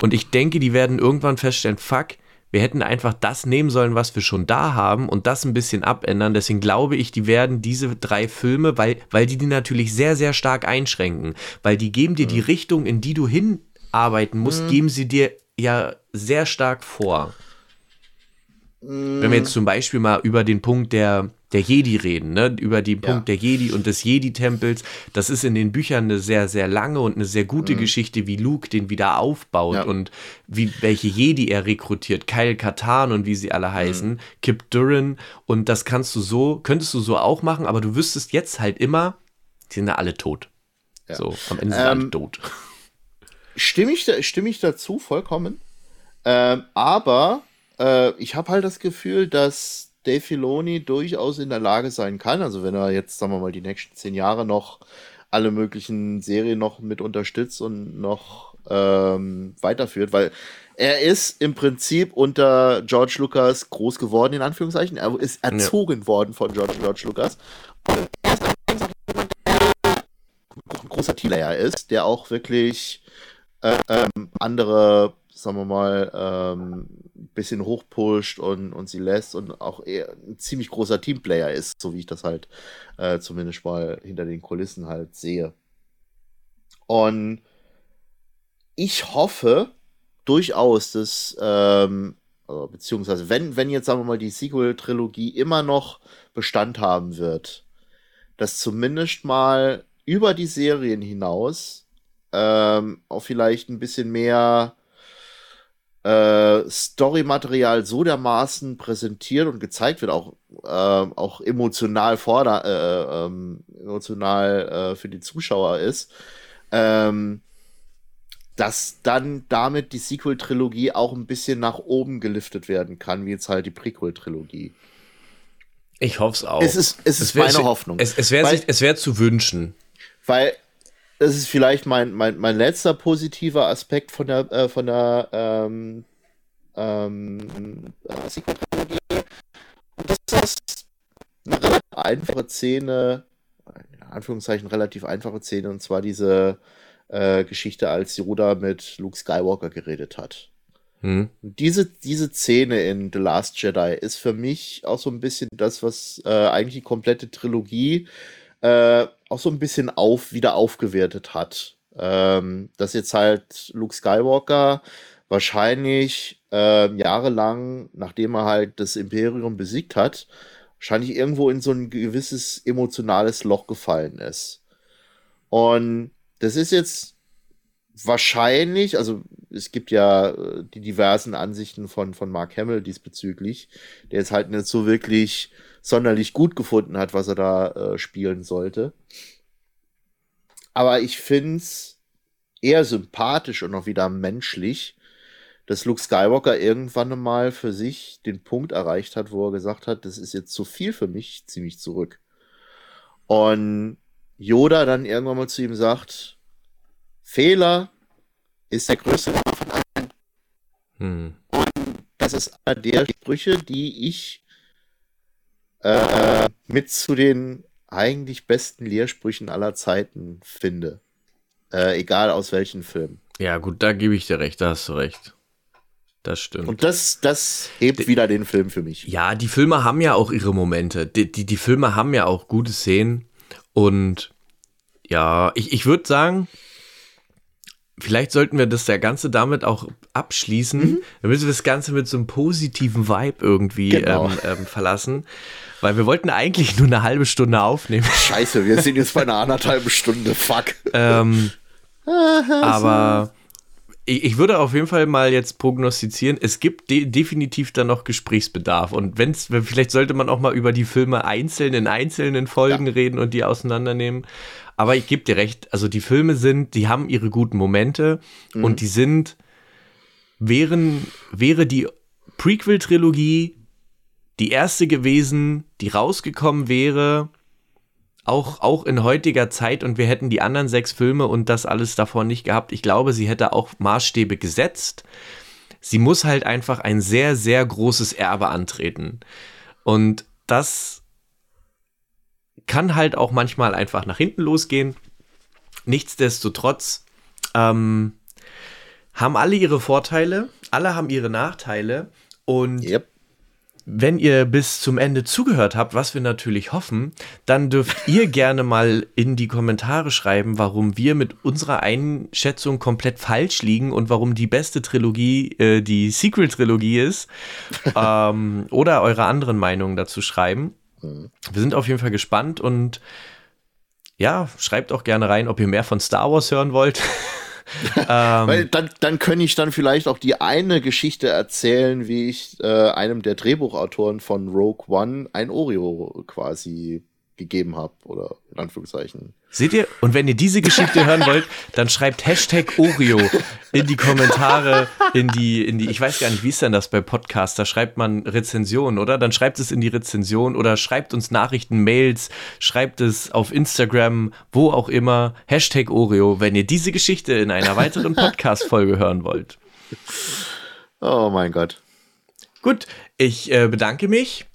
Und ich denke, die werden irgendwann feststellen, fuck, wir hätten einfach das nehmen sollen, was wir schon da haben und das ein bisschen abändern. Deswegen glaube ich, die werden diese drei Filme, weil, weil die die natürlich sehr, sehr stark einschränken, weil die geben dir mhm. die Richtung, in die du hinarbeiten musst, mhm. geben sie dir ja sehr stark vor. Wenn wir jetzt zum Beispiel mal über den Punkt der, der Jedi reden, ne? über den Punkt ja. der Jedi und des Jedi-Tempels, das ist in den Büchern eine sehr, sehr lange und eine sehr gute mhm. Geschichte, wie Luke den wieder aufbaut ja. und wie, welche Jedi er rekrutiert, Kyle Katan und wie sie alle heißen, mhm. Kip Durin und das kannst du so, könntest du so auch machen, aber du wüsstest jetzt halt immer, die sind ja alle tot. Ja. So, am Ende sind ähm, alle tot. Stimme ich, stimme ich dazu vollkommen, ähm, aber äh, ich habe halt das Gefühl, dass Dave Filoni durchaus in der Lage sein kann, also wenn er jetzt, sagen wir mal, die nächsten zehn Jahre noch alle möglichen Serien noch mit unterstützt und noch ähm, weiterführt, weil er ist im Prinzip unter George Lucas groß geworden, in Anführungszeichen. Er ist erzogen ja. worden von George, George Lucas. Und er ist ein großer Teamplayer ist, der auch wirklich äh, ähm, andere sagen wir mal, ähm, bisschen hochpusht und, und sie lässt und auch eher ein ziemlich großer Teamplayer ist, so wie ich das halt äh, zumindest mal hinter den Kulissen halt sehe. Und ich hoffe durchaus, dass, ähm, also, beziehungsweise wenn, wenn jetzt, sagen wir mal, die Sequel-Trilogie immer noch Bestand haben wird, dass zumindest mal über die Serien hinaus ähm, auch vielleicht ein bisschen mehr äh, Story-Material so dermaßen präsentiert und gezeigt wird, auch, äh, auch emotional forder, äh, ähm, emotional äh, für die Zuschauer ist, ähm, dass dann damit die Sequel-Trilogie auch ein bisschen nach oben geliftet werden kann, wie jetzt halt die Prequel-Trilogie. Ich hoffe es auch. Es ist, es, es ist meine Hoffnung. Es, es wäre wär zu wünschen. Weil das ist vielleicht mein, mein, mein letzter positiver Aspekt von der, äh, von der ähm, ähm, äh, Sequel-Trilogie. Das ist eine relativ einfache Szene, in Anführungszeichen relativ einfache Szene, und zwar diese äh, Geschichte, als Yoda mit Luke Skywalker geredet hat. Hm. Diese, diese Szene in The Last Jedi ist für mich auch so ein bisschen das, was äh, eigentlich die komplette Trilogie äh, auch so ein bisschen auf, wieder aufgewertet hat. Ähm, dass jetzt halt Luke Skywalker wahrscheinlich äh, jahrelang, nachdem er halt das Imperium besiegt hat, wahrscheinlich irgendwo in so ein gewisses emotionales Loch gefallen ist. Und das ist jetzt wahrscheinlich, also es gibt ja äh, die diversen Ansichten von, von Mark Hamill diesbezüglich, der jetzt halt nicht so wirklich sonderlich gut gefunden hat, was er da äh, spielen sollte. Aber ich finde es eher sympathisch und auch wieder menschlich, dass Luke Skywalker irgendwann mal für sich den Punkt erreicht hat, wo er gesagt hat, das ist jetzt zu viel für mich, ziemlich zurück. Und Yoda dann irgendwann mal zu ihm sagt, Fehler ist der größte von allen. Hm. Und das ist einer der Sprüche, die ich äh, mit zu den eigentlich besten Lehrsprüchen aller Zeiten finde. Äh, egal aus welchen Filmen. Ja, gut, da gebe ich dir recht, da hast du recht. Das stimmt. Und das, das hebt die, wieder den Film für mich. Ja, die Filme haben ja auch ihre Momente. Die, die, die Filme haben ja auch gute Szenen. Und ja, ich, ich würde sagen, vielleicht sollten wir das der Ganze damit auch abschließen, mhm. damit wir das Ganze mit so einem positiven Vibe irgendwie genau. ähm, ähm, verlassen. Weil wir wollten eigentlich nur eine halbe Stunde aufnehmen. Scheiße, wir sind jetzt bei einer anderthalben Stunde, fuck. ähm, aber ich, ich, würde auf jeden Fall mal jetzt prognostizieren, es gibt de definitiv da noch Gesprächsbedarf. Und wenn's, vielleicht sollte man auch mal über die Filme einzeln in einzelnen Folgen ja. reden und die auseinandernehmen. Aber ich gebe dir recht, also die Filme sind, die haben ihre guten Momente mhm. und die sind, wären, wäre die Prequel-Trilogie die erste gewesen, die rausgekommen wäre, auch, auch in heutiger Zeit und wir hätten die anderen sechs Filme und das alles davor nicht gehabt. Ich glaube, sie hätte auch Maßstäbe gesetzt. Sie muss halt einfach ein sehr, sehr großes Erbe antreten. Und das kann halt auch manchmal einfach nach hinten losgehen. Nichtsdestotrotz ähm, haben alle ihre Vorteile, alle haben ihre Nachteile und yep. Wenn ihr bis zum Ende zugehört habt, was wir natürlich hoffen, dann dürft ihr gerne mal in die Kommentare schreiben, warum wir mit unserer Einschätzung komplett falsch liegen und warum die beste Trilogie äh, die Sequel-Trilogie ist ähm, oder eure anderen Meinungen dazu schreiben. Mhm. Wir sind auf jeden Fall gespannt und ja, schreibt auch gerne rein, ob ihr mehr von Star Wars hören wollt. ähm, Weil dann, dann könnte ich dann vielleicht auch die eine Geschichte erzählen, wie ich äh, einem der Drehbuchautoren von Rogue One ein Oreo quasi gegeben habe oder in Anführungszeichen. Seht ihr? Und wenn ihr diese Geschichte hören wollt, dann schreibt Hashtag Oreo in die Kommentare, in die, in die, ich weiß gar nicht, wie ist denn das bei Podcasts? Da schreibt man Rezension, oder? Dann schreibt es in die Rezension oder schreibt uns Nachrichten, Mails, schreibt es auf Instagram, wo auch immer. Hashtag Oreo, wenn ihr diese Geschichte in einer weiteren Podcast-Folge hören wollt. Oh mein Gott. Gut, ich äh, bedanke mich.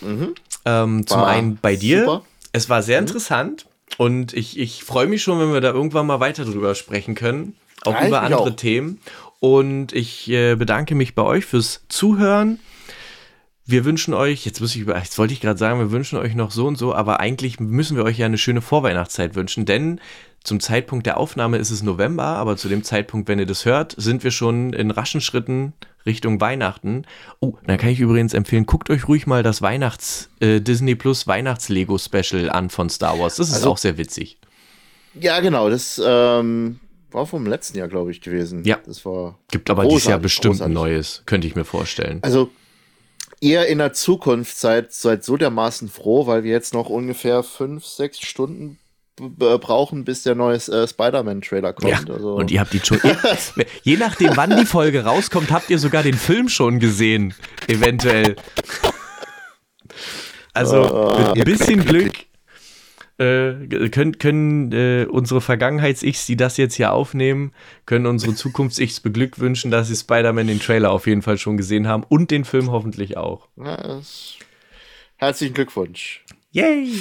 Mhm. Ähm, zum einen bei dir. Super. Es war sehr mhm. interessant und ich, ich freue mich schon, wenn wir da irgendwann mal weiter drüber sprechen können. Auch ja, über andere auch. Themen. Und ich äh, bedanke mich bei euch fürs Zuhören. Wir wünschen euch, jetzt muss ich, jetzt wollte ich gerade sagen, wir wünschen euch noch so und so, aber eigentlich müssen wir euch ja eine schöne Vorweihnachtszeit wünschen, denn zum Zeitpunkt der Aufnahme ist es November, aber zu dem Zeitpunkt, wenn ihr das hört, sind wir schon in raschen Schritten Richtung Weihnachten. Oh, dann kann ich übrigens empfehlen, guckt euch ruhig mal das Weihnachts äh, Disney Plus Weihnachts-Lego Special an von Star Wars. Das ist also, auch sehr witzig. Ja, genau. Das ähm, war vom letzten Jahr, glaube ich, gewesen. Ja. Das war Gibt aber dieses Jahr bestimmt großartig. ein neues, könnte ich mir vorstellen. Also ihr in der Zukunft seid, seid so dermaßen froh, weil wir jetzt noch ungefähr fünf, sechs Stunden brauchen, bis der neue äh, Spider-Man-Trailer kommt. Ja, also. Und ihr habt die schon. je nachdem, wann die Folge rauskommt, habt ihr sogar den Film schon gesehen. Eventuell. Also mit ein bisschen Glück äh, können, können äh, unsere Vergangenheits-Ichs, die das jetzt hier aufnehmen, können unsere Zukunfts-Ichs beglückwünschen, dass sie Spider-Man den Trailer auf jeden Fall schon gesehen haben und den Film hoffentlich auch. Ja, herzlichen Glückwunsch. Yay!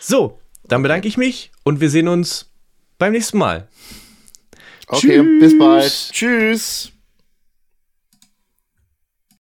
So, dann bedanke ich mich und wir sehen uns beim nächsten Mal. Okay, Tschüss. bis bald. Tschüss.